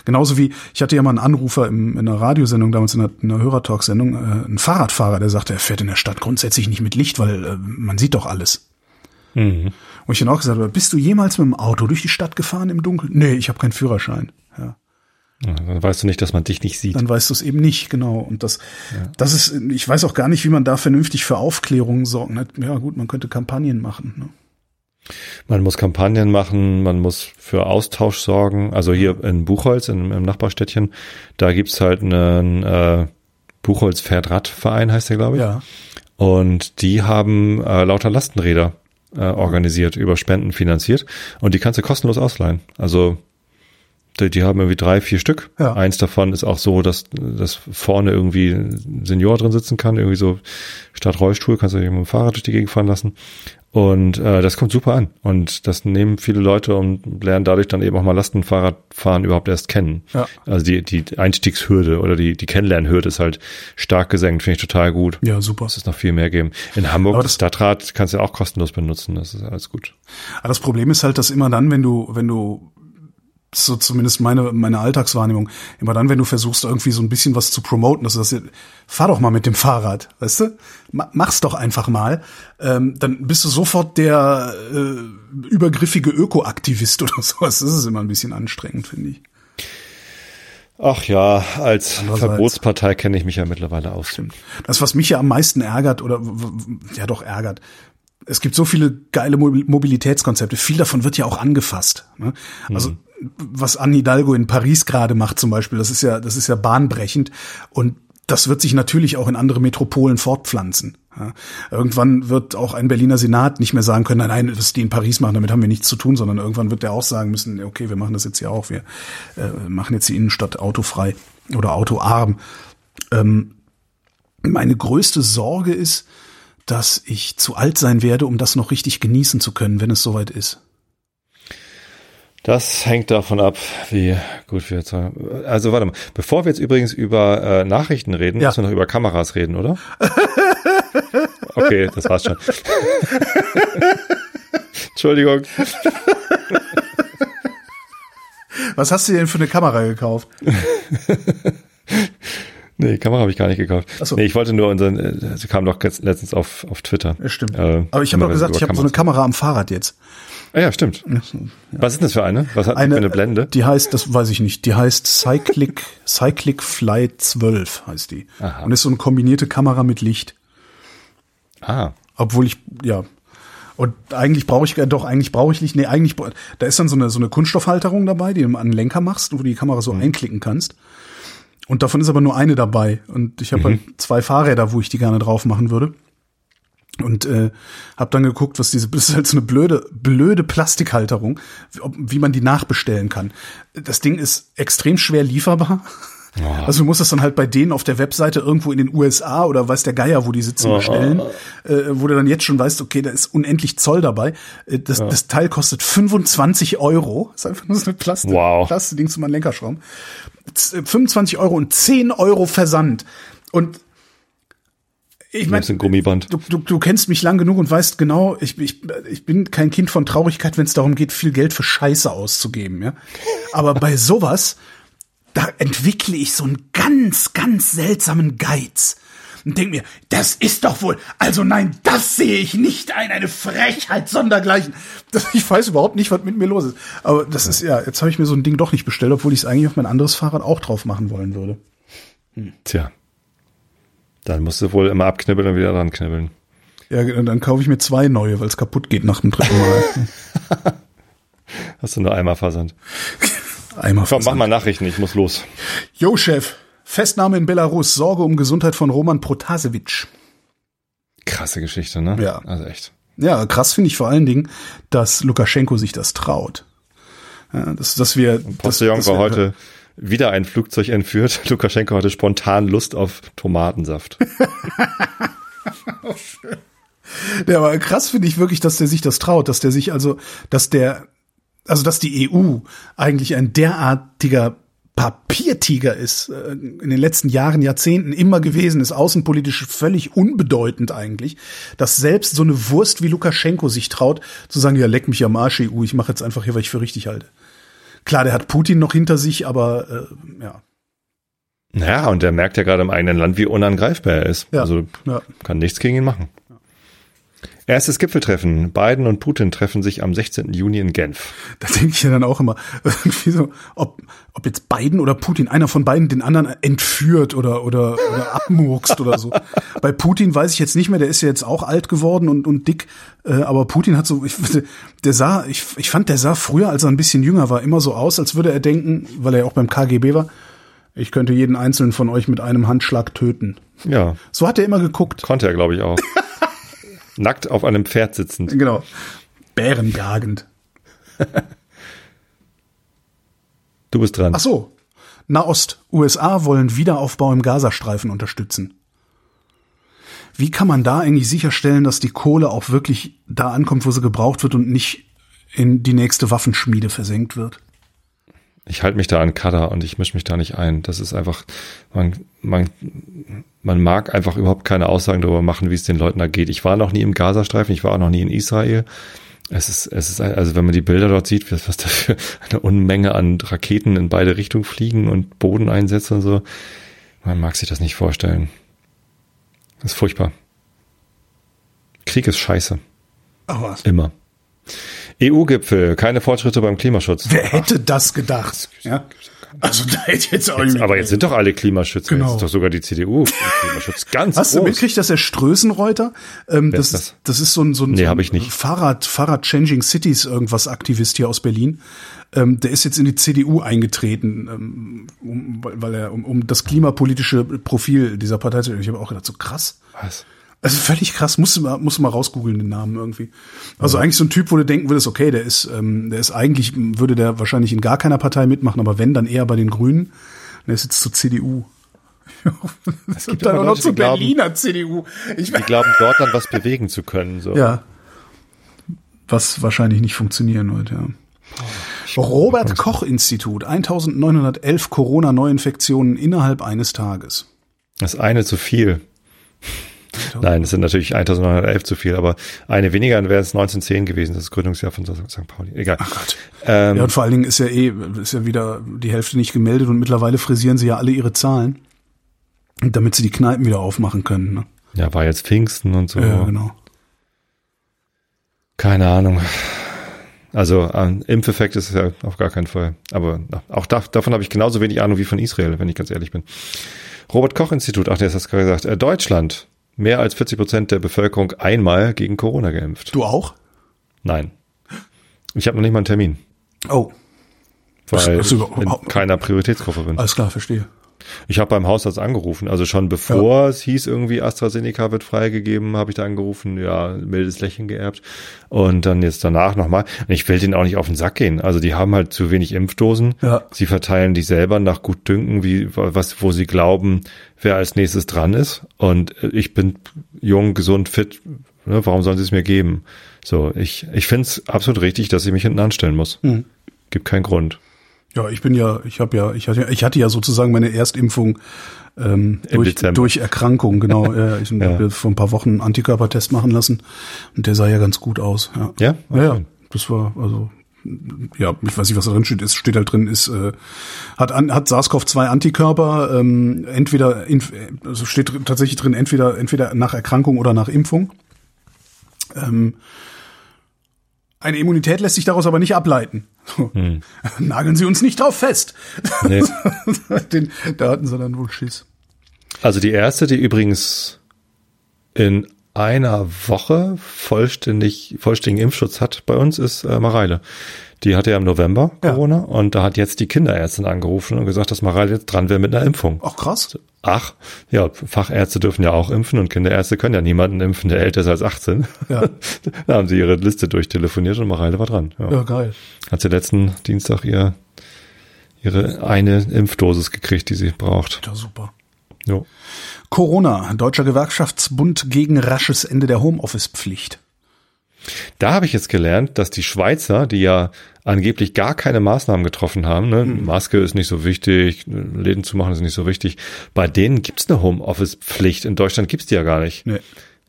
Genauso wie, ich hatte ja mal einen Anrufer im, in einer Radiosendung, damals in einer, in einer Hörertalk-Sendung, äh, ein Fahrradfahrer, der sagte, er fährt in der Stadt grundsätzlich nicht mit Licht, weil äh, man sieht doch alles. Mhm. Und ich dann auch gesagt habe, bist du jemals mit dem Auto durch die Stadt gefahren im Dunkeln? Nee, ich habe keinen Führerschein. Ja. Ja, Dann weißt du nicht, dass man dich nicht sieht. Dann weißt du es eben nicht, genau. Und das, das ist, ich weiß auch gar nicht, wie man da vernünftig für Aufklärung sorgen. ne? Ja gut, man könnte Kampagnen machen. Ne? Man muss Kampagnen machen, man muss für Austausch sorgen. Also hier in Buchholz, in, im Nachbarstädtchen, da gibt's halt einen äh, Buchholz Pferdradverein, heißt der, glaube ich. Ja. Und die haben äh, lauter Lastenräder äh, organisiert, über Spenden finanziert. Und die kannst du kostenlos ausleihen. Also die, die haben irgendwie drei, vier Stück. Ja. Eins davon ist auch so, dass, dass vorne irgendwie ein Senior drin sitzen kann, irgendwie so statt Rollstuhl, kannst du dich mit dem Fahrrad durch die Gegend fahren lassen. Und äh, das kommt super an. Und das nehmen viele Leute und lernen dadurch dann eben auch mal Lastenfahrradfahren überhaupt erst kennen. Ja. Also die, die Einstiegshürde oder die, die Kennenlernhürde ist halt stark gesenkt, finde ich total gut. Ja, super. Es noch viel mehr geben. In Hamburg, das Stadtrad kannst du auch kostenlos benutzen, das ist alles gut. Aber das Problem ist halt, dass immer dann, wenn du, wenn du so zumindest meine meine Alltagswahrnehmung immer dann, wenn du versuchst irgendwie so ein bisschen was zu promoten, dass du das fahr doch mal mit dem Fahrrad, weißt du, Ma- mach's doch einfach mal, ähm, dann bist du sofort der äh, übergriffige Ökoaktivist oder sowas. Das ist immer ein bisschen anstrengend, finde ich. Ach ja, als Verbotspartei kenne ich mich ja mittlerweile aus. Das, was mich ja am meisten ärgert oder ja doch ärgert, es gibt so viele geile Mobil- Mobilitätskonzepte. Viel davon wird ja auch angefasst. Ne? Also was Anne Hidalgo in Paris gerade macht zum Beispiel, das ist ja das ist ja bahnbrechend und das wird sich natürlich auch in andere Metropolen fortpflanzen. Ja? Irgendwann wird auch ein Berliner Senat nicht mehr sagen können, nein, nein, was die in Paris machen, damit haben wir nichts zu tun, sondern irgendwann wird der auch sagen müssen, okay, wir machen das jetzt hier auch, wir äh, machen jetzt die Innenstadt autofrei oder autoarm. Ähm, meine größte Sorge ist, dass ich zu alt sein werde, um das noch richtig genießen zu können, wenn es soweit ist. Das hängt davon ab, wie gut wir jetzt. Also warte mal, bevor wir jetzt übrigens über äh, Nachrichten reden, Ja. müssen wir noch über Kameras reden, oder? Okay, das war's schon. Entschuldigung. Was hast du denn für eine Kamera gekauft? Nee, Kamera habe ich gar nicht gekauft. Ach so. Nee, ich wollte nur unseren, äh, sie kam doch letztens auf, auf Twitter. Ja, stimmt. Äh, Aber ich habe doch gesagt, ich habe so eine Kamera am Fahrrad jetzt. Ah ja, stimmt. Was ist das für eine? Was hat Eine, für eine Blende? Die heißt, das weiß ich nicht, die heißt Cyclic, Cyclic Fly 12 heißt die. Aha. Und ist so eine kombinierte Kamera mit Licht. Ah, Obwohl ich, ja. Und eigentlich brauche ich, äh, doch, eigentlich brauche ich Licht. Nee, eigentlich, da ist dann so eine, so eine Kunststoffhalterung dabei, die du an den Lenker machst, wo du die Kamera Mhm. so einklicken kannst. Und davon ist aber nur eine dabei. Und ich habe halt zwei Fahrräder, wo ich die gerne drauf machen würde. Und äh, habe dann geguckt, was diese, das ist halt so eine blöde, blöde Plastikhalterung, wie, wie man die nachbestellen kann. Das Ding ist extrem schwer lieferbar. Also du musst das dann halt bei denen auf der Webseite irgendwo in den USA oder weiß der Geier, wo die sitzen, bestellen, äh, wo du dann jetzt schon weißt, okay, da ist unendlich Zoll dabei. Äh, das, das Teil kostet 25 Euro. ist einfach nur so eine Plastik, Wow. Plastikding zu meinem Lenkerschrauben. Z- 25 Euro und 10 Euro Versand. Und ich meine, ein Gummiband. du, du, du kennst mich lang genug und weißt genau, ich, ich, ich bin kein Kind von Traurigkeit, wenn es darum geht, viel Geld für Scheiße auszugeben, ja. Aber bei sowas, da entwickle ich so einen ganz, ganz seltsamen Geiz. Und denk mir, das ist doch wohl, also nein, das sehe ich nicht ein, eine Frechheit sondergleichen. Das, ich weiß überhaupt nicht, was mit mir los ist. Aber das ist ja, jetzt habe ich mir so ein Ding doch nicht bestellt, obwohl ich es eigentlich auf mein anderes Fahrrad auch drauf machen wollen würde. Tja. Dann musst du wohl immer abknibbeln und wieder dran knibbeln. Ja, dann kaufe ich mir zwei neue, weil es kaputt geht nach dem dritten Mal. Hast du nur einmal Versand. Einmal Komm, mach mal Nachrichten, ich muss los. Jo, Chef. Festnahme in Belarus. Sorge um Gesundheit von Roman Protasevich. Krasse Geschichte, ne? Ja. Also echt. Ja, krass finde ich vor allen Dingen, dass Lukaschenko sich das traut. Ja, dass, dass wir. dass- Postillon war wir- heute wieder ein Flugzeug entführt. Lukaschenko hatte spontan Lust auf Tomatensaft. Der war krass finde ich wirklich, dass der sich das traut, dass der sich also, dass der, also dass die EU eigentlich ein derartiger Papiertiger ist, äh, in den letzten Jahren, Jahrzehnten immer gewesen ist, außenpolitisch völlig unbedeutend eigentlich, dass selbst so eine Wurst wie Lukaschenko sich traut, zu sagen, ja, leck mich am Arsch, EU, ich mache jetzt einfach hier, was ich für richtig halte. Klar, der hat Putin noch hinter sich, aber äh, ja. Naja, und der merkt ja gerade im eigenen Land, wie unangreifbar er ist. Ja. Also Ja. kann nichts gegen ihn machen. Erstes Gipfeltreffen. Biden und Putin treffen sich am 16. Juni in Genf. Da denke ich ja dann auch immer, irgendwie so, ob, ob jetzt Biden oder Putin, einer von beiden den anderen entführt oder, oder, oder abmurkst oder so. Bei Putin weiß ich jetzt nicht mehr, der ist ja jetzt auch alt geworden und, und dick, äh, aber Putin hat so, ich, der sah, ich, ich fand, der sah früher, als er ein bisschen jünger war, immer so aus, als würde er denken, weil er ja auch beim KGB war, ich könnte jeden einzelnen von euch mit einem Handschlag töten. Ja, So hat er immer geguckt. konnte er, glaube ich, auch. Nackt auf einem Pferd sitzend. Genau. Bärenjagend. Du bist dran. Ach so. Nahost. USA wollen Wiederaufbau im Gazastreifen unterstützen. Wie kann man da eigentlich sicherstellen, dass die Kohle auch wirklich da ankommt, wo sie gebraucht wird und nicht in die nächste Waffenschmiede versenkt wird? Ich halte mich da an Kader und ich mische mich da nicht ein. Das ist einfach, man, man, man mag einfach überhaupt keine Aussagen darüber machen, wie es den Leuten da geht. Ich war noch nie im Gazastreifen, ich war auch noch nie in Israel. Es ist, es ist, also wenn man die Bilder dort sieht, was, was da für eine Unmenge an Raketen in beide Richtungen fliegen und Bodeneinsätze und so, man mag sich das nicht vorstellen. Das ist furchtbar. Krieg ist scheiße. Ach was. Immer. EU-Gipfel, keine Fortschritte beim Klimaschutz. Wer hätte das gedacht? Ja? Also da hätte jetzt auch nicht Aber jetzt sind doch alle Klimaschützer. Genau. Jetzt ist doch sogar die CDU im Klimaschutz ganz Hast du groß. mitgekriegt, dass der Strößenreuter, ähm, das, ist das? das ist so ein, so ein, Nee, so ein ich nicht. Fahrrad, Fahrrad Changing Cities irgendwas Aktivist hier aus Berlin. Ähm, der ist jetzt in die CDU eingetreten, ähm, um, weil weil er um, um das klimapolitische Profil dieser Partei zu. Ich habe auch gedacht, so krass. Was? Also völlig krass, musst du mal, musst du mal rausgoogeln den Namen irgendwie. Also eigentlich so ein Typ, wo du denken würdest, okay, der ist, ähm, der ist eigentlich, würde der wahrscheinlich in gar keiner Partei mitmachen, aber wenn, dann eher bei den Grünen. Der ist jetzt zur CDU. Es gibt dann auch noch zur glauben, Berliner CDU. Ich die glauben, dort dann was bewegen zu können. So. Ja. Was wahrscheinlich nicht funktionieren wird, ja. Robert Koch Institut, 1911 Corona-Neuinfektionen innerhalb eines Tages. Das eine zu viel. Nein, das sind natürlich 1911 zu viel, aber eine weniger, dann wäre es 1910 gewesen, das ist das Gründungsjahr von St. Pauli. Egal. Ach Gott. Ähm, Ja, und vor allen Dingen ist ja eh, ist ja wieder die Hälfte nicht gemeldet und mittlerweile frisieren sie ja alle ihre Zahlen, damit sie die Kneipen wieder aufmachen können. Ne? ja, war jetzt Pfingsten und so. Ja, genau. Keine Ahnung. Also ein Impfeffekt ist es ja auf gar keinen Fall. Aber na, auch da, davon habe ich genauso wenig Ahnung wie von Israel, wenn ich ganz ehrlich bin. Robert Koch Institut, ach, der ist das gerade gesagt. Äh, Deutschland, mehr als 40 Prozent der Bevölkerung einmal gegen Corona geimpft. Du auch? Nein. Ich habe noch nicht mal einen Termin, Oh, weil Ach so, ich in keiner Prioritätsgruppe bin. alles klar, verstehe. Ich habe beim Hausarzt angerufen, also schon bevor ja. es hieß, irgendwie AstraZeneca wird freigegeben, habe ich da angerufen, ja, mildes Lächeln geerbt und dann jetzt danach nochmal. Ich will denen auch nicht auf den Sack gehen. Also die haben halt zu wenig Impfdosen. Ja. Sie verteilen die selber nach Gutdünken, wie was, wo sie glauben, wer als nächstes dran ist. Und ich bin jung, gesund, fit. Ne, warum sollen sie es mir geben? So, ich ich finde es absolut richtig, dass ich mich hinten anstellen muss. Mhm. Gibt keinen Grund. Ja, ich bin ja, ich habe ja, ich hatte, ich hatte ja sozusagen meine Erstimpfung ähm, durch, durch Erkrankung, genau. ja, ich ja. habe vor ein paar Wochen einen Antikörpertest machen lassen und der sah ja ganz gut aus. Ja, ja, ja, ja das war also ja, ich weiß nicht, was da drin steht. Es steht halt drin, ist äh, hat an, hat SARS-CoV-2 Antikörper, ähm, entweder also steht tatsächlich drin, entweder entweder nach Erkrankung oder nach Impfung. Ähm, eine Immunität lässt sich daraus aber nicht ableiten. Hm. Nageln Sie uns nicht drauf fest. Nee. Den, da hatten sie dann wohl Schiss. Also die erste, die übrigens in einer Woche vollständig, vollständigen Impfschutz hat bei uns, ist äh, Mareile. Die hatte ja im November Corona ja. und da hat jetzt die Kinderärztin angerufen und gesagt, dass Mareile jetzt dran wäre mit einer Impfung. Ach krass. Ach, ja, Fachärzte dürfen ja auch impfen und Kinderärzte können ja niemanden impfen, der älter ist als 18. Ja. da haben sie ihre Liste durchtelefoniert und Mareile war dran. Ja, ja geil. Hat sie letzten Dienstag ihr, ihre eine Impfdosis gekriegt, die sie braucht. Ja, super. Jo. Corona, Deutscher Gewerkschaftsbund gegen rasches Ende der Homeoffice-Pflicht. Da habe ich jetzt gelernt, dass die Schweizer, die ja angeblich gar keine Maßnahmen getroffen haben, ne? Mhm. Maske ist nicht so wichtig, Läden zu machen ist nicht so wichtig, bei denen gibt's eine Homeoffice-Pflicht. In Deutschland gibt's die ja gar nicht. Nee.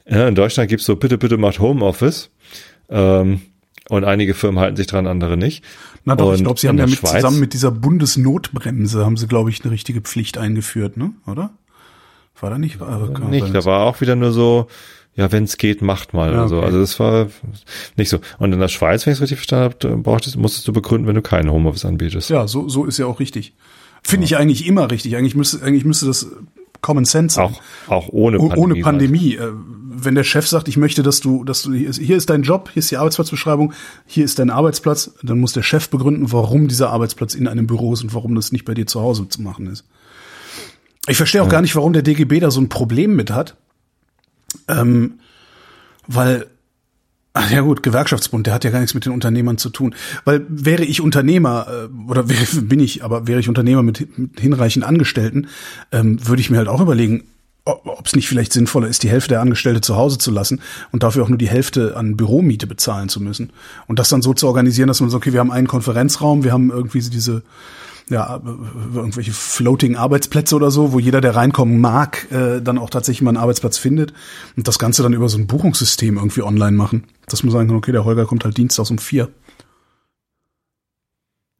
Ja, in Deutschland gibt's so, bitte, bitte macht Homeoffice. Ähm, und einige Firmen halten sich dran, andere nicht. Na doch, und ich glaube, sie haben ja mit, zusammen mit dieser Bundesnotbremse haben sie, glaube ich, eine richtige Pflicht eingeführt, ne? Oder? War da nicht? War, nicht, da war auch wieder nur so, ja, wenn es geht, macht mal. Ja, okay. Also das war nicht so. Und in der Schweiz, wenn ich es richtig verstanden habe, brauchtest, musstest du begründen, wenn du keinen Homeoffice anbietest. Ja, so, so ist ja auch richtig. Finde ja. ich eigentlich immer richtig. Eigentlich müsste, eigentlich müsste das Common Sense sein. Auch, auch ohne Pandemie. Ohne Pandemie. Halt. Wenn der Chef sagt, ich möchte, dass du, dass du, hier ist dein Job, hier ist die Arbeitsplatzbeschreibung, hier ist dein Arbeitsplatz, dann muss der Chef begründen, warum dieser Arbeitsplatz in einem Büro ist und warum das nicht bei dir zu Hause zu machen ist. Ich verstehe auch ja. gar nicht, warum der DGB da so ein Problem mit hat. Ähm, weil, ach ja gut, Gewerkschaftsbund, der hat ja gar nichts mit den Unternehmern zu tun. Weil wäre ich Unternehmer, äh, oder wäre, bin ich, aber wäre ich Unternehmer mit, mit hinreichend Angestellten, ähm, würde ich mir halt auch überlegen, ob es nicht vielleicht sinnvoller ist, die Hälfte der Angestellte zu Hause zu lassen und dafür auch nur die Hälfte an Büromiete bezahlen zu müssen. Und das dann so zu organisieren, dass man sagt, okay, wir haben einen Konferenzraum, wir haben irgendwie diese ja, irgendwelche floating Arbeitsplätze oder so, wo jeder, der reinkommen mag, äh, dann auch tatsächlich mal einen Arbeitsplatz findet und das Ganze dann über so ein Buchungssystem irgendwie online machen. Dass man sagen kann, okay, der Holger kommt halt dienstags um vier.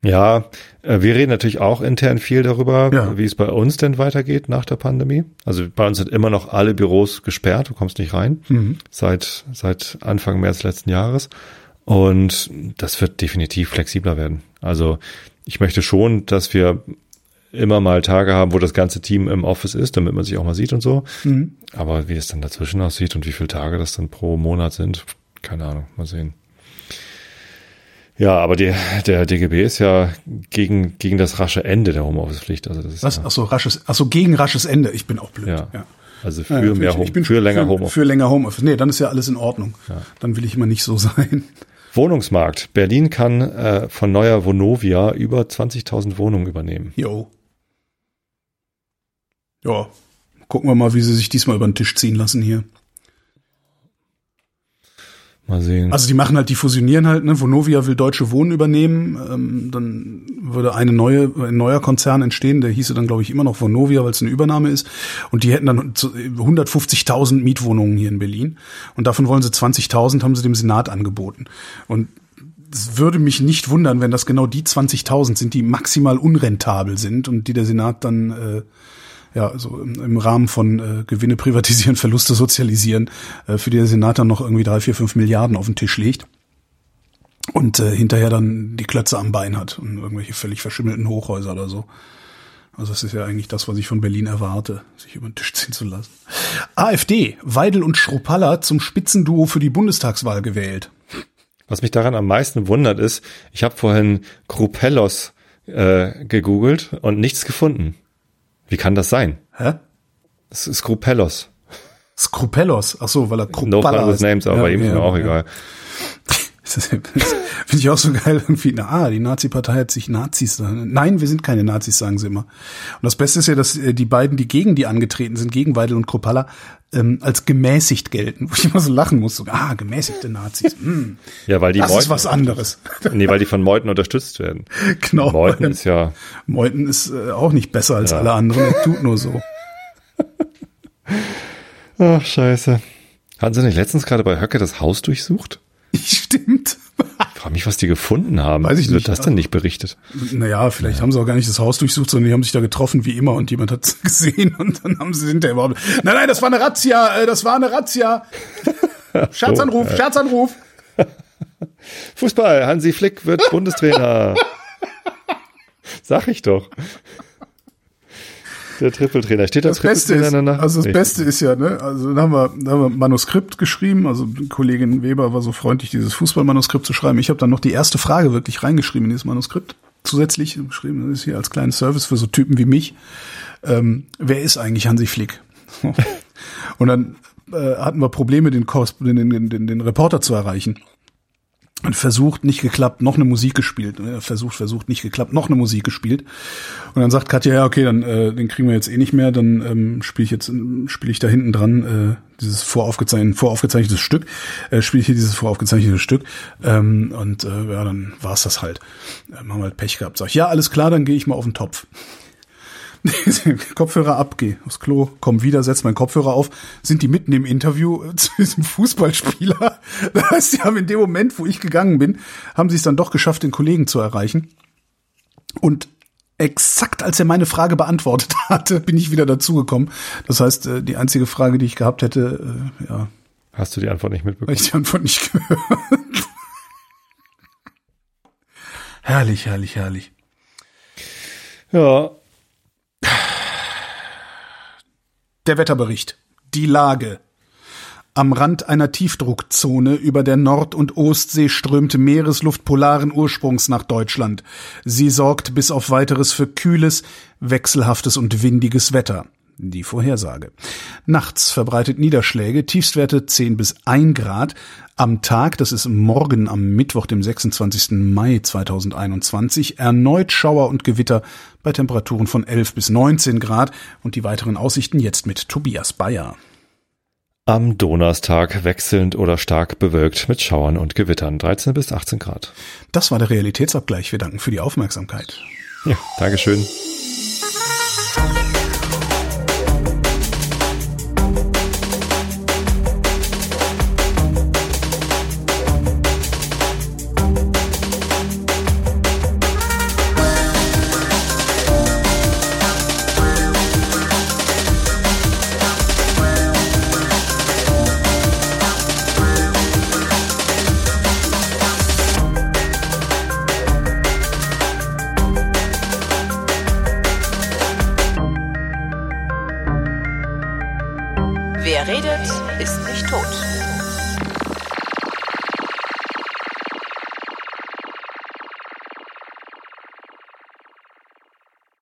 Ja, äh, wir reden natürlich auch intern viel darüber, ja. wie es bei uns denn weitergeht nach der Pandemie. Also bei uns sind immer noch alle Büros gesperrt, du kommst nicht rein, mhm. seit, seit Anfang März letzten Jahres. Und das wird definitiv flexibler werden. Also ich möchte schon, dass wir immer mal Tage haben, wo das ganze Team im Office ist, damit man sich auch mal sieht und so. Mhm. Aber wie es dann dazwischen aussieht und wie viele Tage das dann pro Monat sind, keine Ahnung, mal sehen. Ja, aber die, der DGB ist ja gegen, gegen das rasche Ende der Homeoffice-Pflicht. Also das ist Was? Ja, ach so, rasches, ach so, gegen rasches Ende. Ich bin auch blöd. Ja. ja. Also für ja, mehr Home, für länger für, Homeoffice. Für länger Homeoffice. Nee, dann ist ja alles in Ordnung. Dann will ich immer nicht so sein. Wohnungsmarkt. Berlin kann äh, von neuer Vonovia über 20.000 Wohnungen übernehmen. Jo. Ja. Gucken wir mal, wie sie sich diesmal über den Tisch ziehen lassen hier. Mal sehen. Also die machen halt, die fusionieren halt, ne? Vonovia will Deutsche Wohnen übernehmen, ähm, dann würde eine neue, ein neuer Konzern entstehen, der hieße dann, glaube ich, immer noch Vonovia, weil es eine Übernahme ist. Und die hätten dann 150.000 Mietwohnungen hier in Berlin. Und davon wollen sie 20.000, haben sie dem Senat angeboten. Und es würde mich nicht wundern, wenn das genau die 20.000 sind, die maximal unrentabel sind und die der Senat dann äh, ja, also im, Rahmen von äh, Gewinne privatisieren, Verluste sozialisieren, äh, für die der Senat dann noch irgendwie drei, vier, fünf Milliarden auf den Tisch legt und äh, hinterher dann die Klötze am Bein hat und irgendwelche völlig verschimmelten Hochhäuser oder so. Also das ist ja eigentlich das, was ich von Berlin erwarte, sich über den Tisch ziehen zu lassen. AfD, Weidel und Schruppalla zum Spitzenduo für die Bundestagswahl gewählt. Was mich daran am meisten wundert ist, ich habe vorhin Krupellos äh, gegoogelt und nichts gefunden. Wie kann das sein? Hä? Das ist Skrupellos. Skrupellos. Ach so, weil er No Krupalla fun with heißt. names, aber Ja, ihm ist ja, mir auch ja. egal. Finde ich auch so geil irgendwie. Na, ah, die Nazi-Partei hat sich Nazis. Nein, wir sind keine Nazis, sagen sie immer. Und das Beste ist ja, dass äh, die beiden, die gegen die angetreten sind, gegen Weidel und Kropalla, ähm, als gemäßigt gelten. Wo ich immer so lachen muss. So, ah, gemäßigte Nazis. Hm, Ja, weil die das ist Meuthen, was anderes. nee, weil die von Meuthen unterstützt werden. genau. Meuthen ist ja, Meuthen ist äh, auch nicht besser als Ja. alle anderen. Er tut nur so. ach, scheiße. Hatten sie nicht letztens gerade bei Höcke das Haus durchsucht? Stimmt. Ich frage mich, was die gefunden haben. Weiß ich nicht. Wird das denn nicht berichtet? Naja, vielleicht haben sie auch gar nicht das Haus durchsucht, sondern die haben sich da getroffen wie immer und jemand hat gesehen und dann haben sie hinterher überhaupt. Nein, nein, das war eine Razzia, äh, das war eine Razzia. Scherzanruf, So. Scherzanruf. Fußball, Hansi Flick wird Bundestrainer. Sag ich doch. Der Trippeltrainer. Steht da Das Beste ist, danach? also das Nee. Beste ist ja, ne, also dann haben wir, dann haben wir ein Manuskript geschrieben, also Kollegin Weber war so freundlich, dieses Fußballmanuskript zu schreiben. Ich habe dann noch die erste Frage wirklich reingeschrieben in dieses Manuskript. Zusätzlich geschrieben, das ist hier als kleinen Service für so Typen wie mich. Ähm, wer ist eigentlich Hansi Flick? Und dann äh, hatten wir Probleme, den, den, den, den Reporter zu erreichen. Und versucht, nicht geklappt, noch eine Musik gespielt. Versucht, versucht, nicht geklappt, noch eine Musik gespielt. Und dann sagt Katja, ja, okay, dann äh, den kriegen wir jetzt eh nicht mehr, dann ähm, spiele ich jetzt spiele ich da hinten dran äh, dieses voraufgezeichnete, voraufgezeichnetes Stück, äh, spiele ich hier dieses voraufgezeichnete Stück. Ähm, und äh, ja, dann war's das halt. Ähm, haben wir halt Pech gehabt. Sag ich, ja, alles klar, dann gehe ich mal auf den Topf. Kopfhörer ab, geh aufs Klo, komm wieder, setz meinen Kopfhörer auf, sind die mitten im Interview zu diesem Fußballspieler. Das heißt, die haben in dem Moment, wo ich gegangen bin, haben sie es dann doch geschafft, den Kollegen zu erreichen. Und exakt als er meine Frage beantwortet hatte, bin ich wieder dazugekommen. Das heißt, äh, die einzige Frage, die ich gehabt hätte, äh, ja, Hast du die Antwort nicht mitbekommen? ich die Antwort nicht gehört. herrlich, herrlich, herrlich. Ja. Der Wetterbericht. Die Lage. Am Rand einer Tiefdruckzone über der Nord- und Ostsee strömt Meeresluft polaren Ursprungs nach Deutschland. Sie sorgt bis auf weiteres für kühles, wechselhaftes und windiges Wetter. Die Vorhersage. Nachts verbreitet Niederschläge, Tiefstwerte 10 bis 1 Grad. Am Tag, das ist morgen am Mittwoch, dem 26. Mai 2021, erneut Schauer und Gewitter bei Temperaturen von 11 bis 19 Grad und die weiteren Aussichten jetzt mit Tobias Bayer. Am Donnerstag wechselnd oder stark bewölkt mit Schauern und Gewittern. 13 bis 18 Grad. Das war der Realitätsabgleich. Wir danken für die Aufmerksamkeit. Ja, Dankeschön.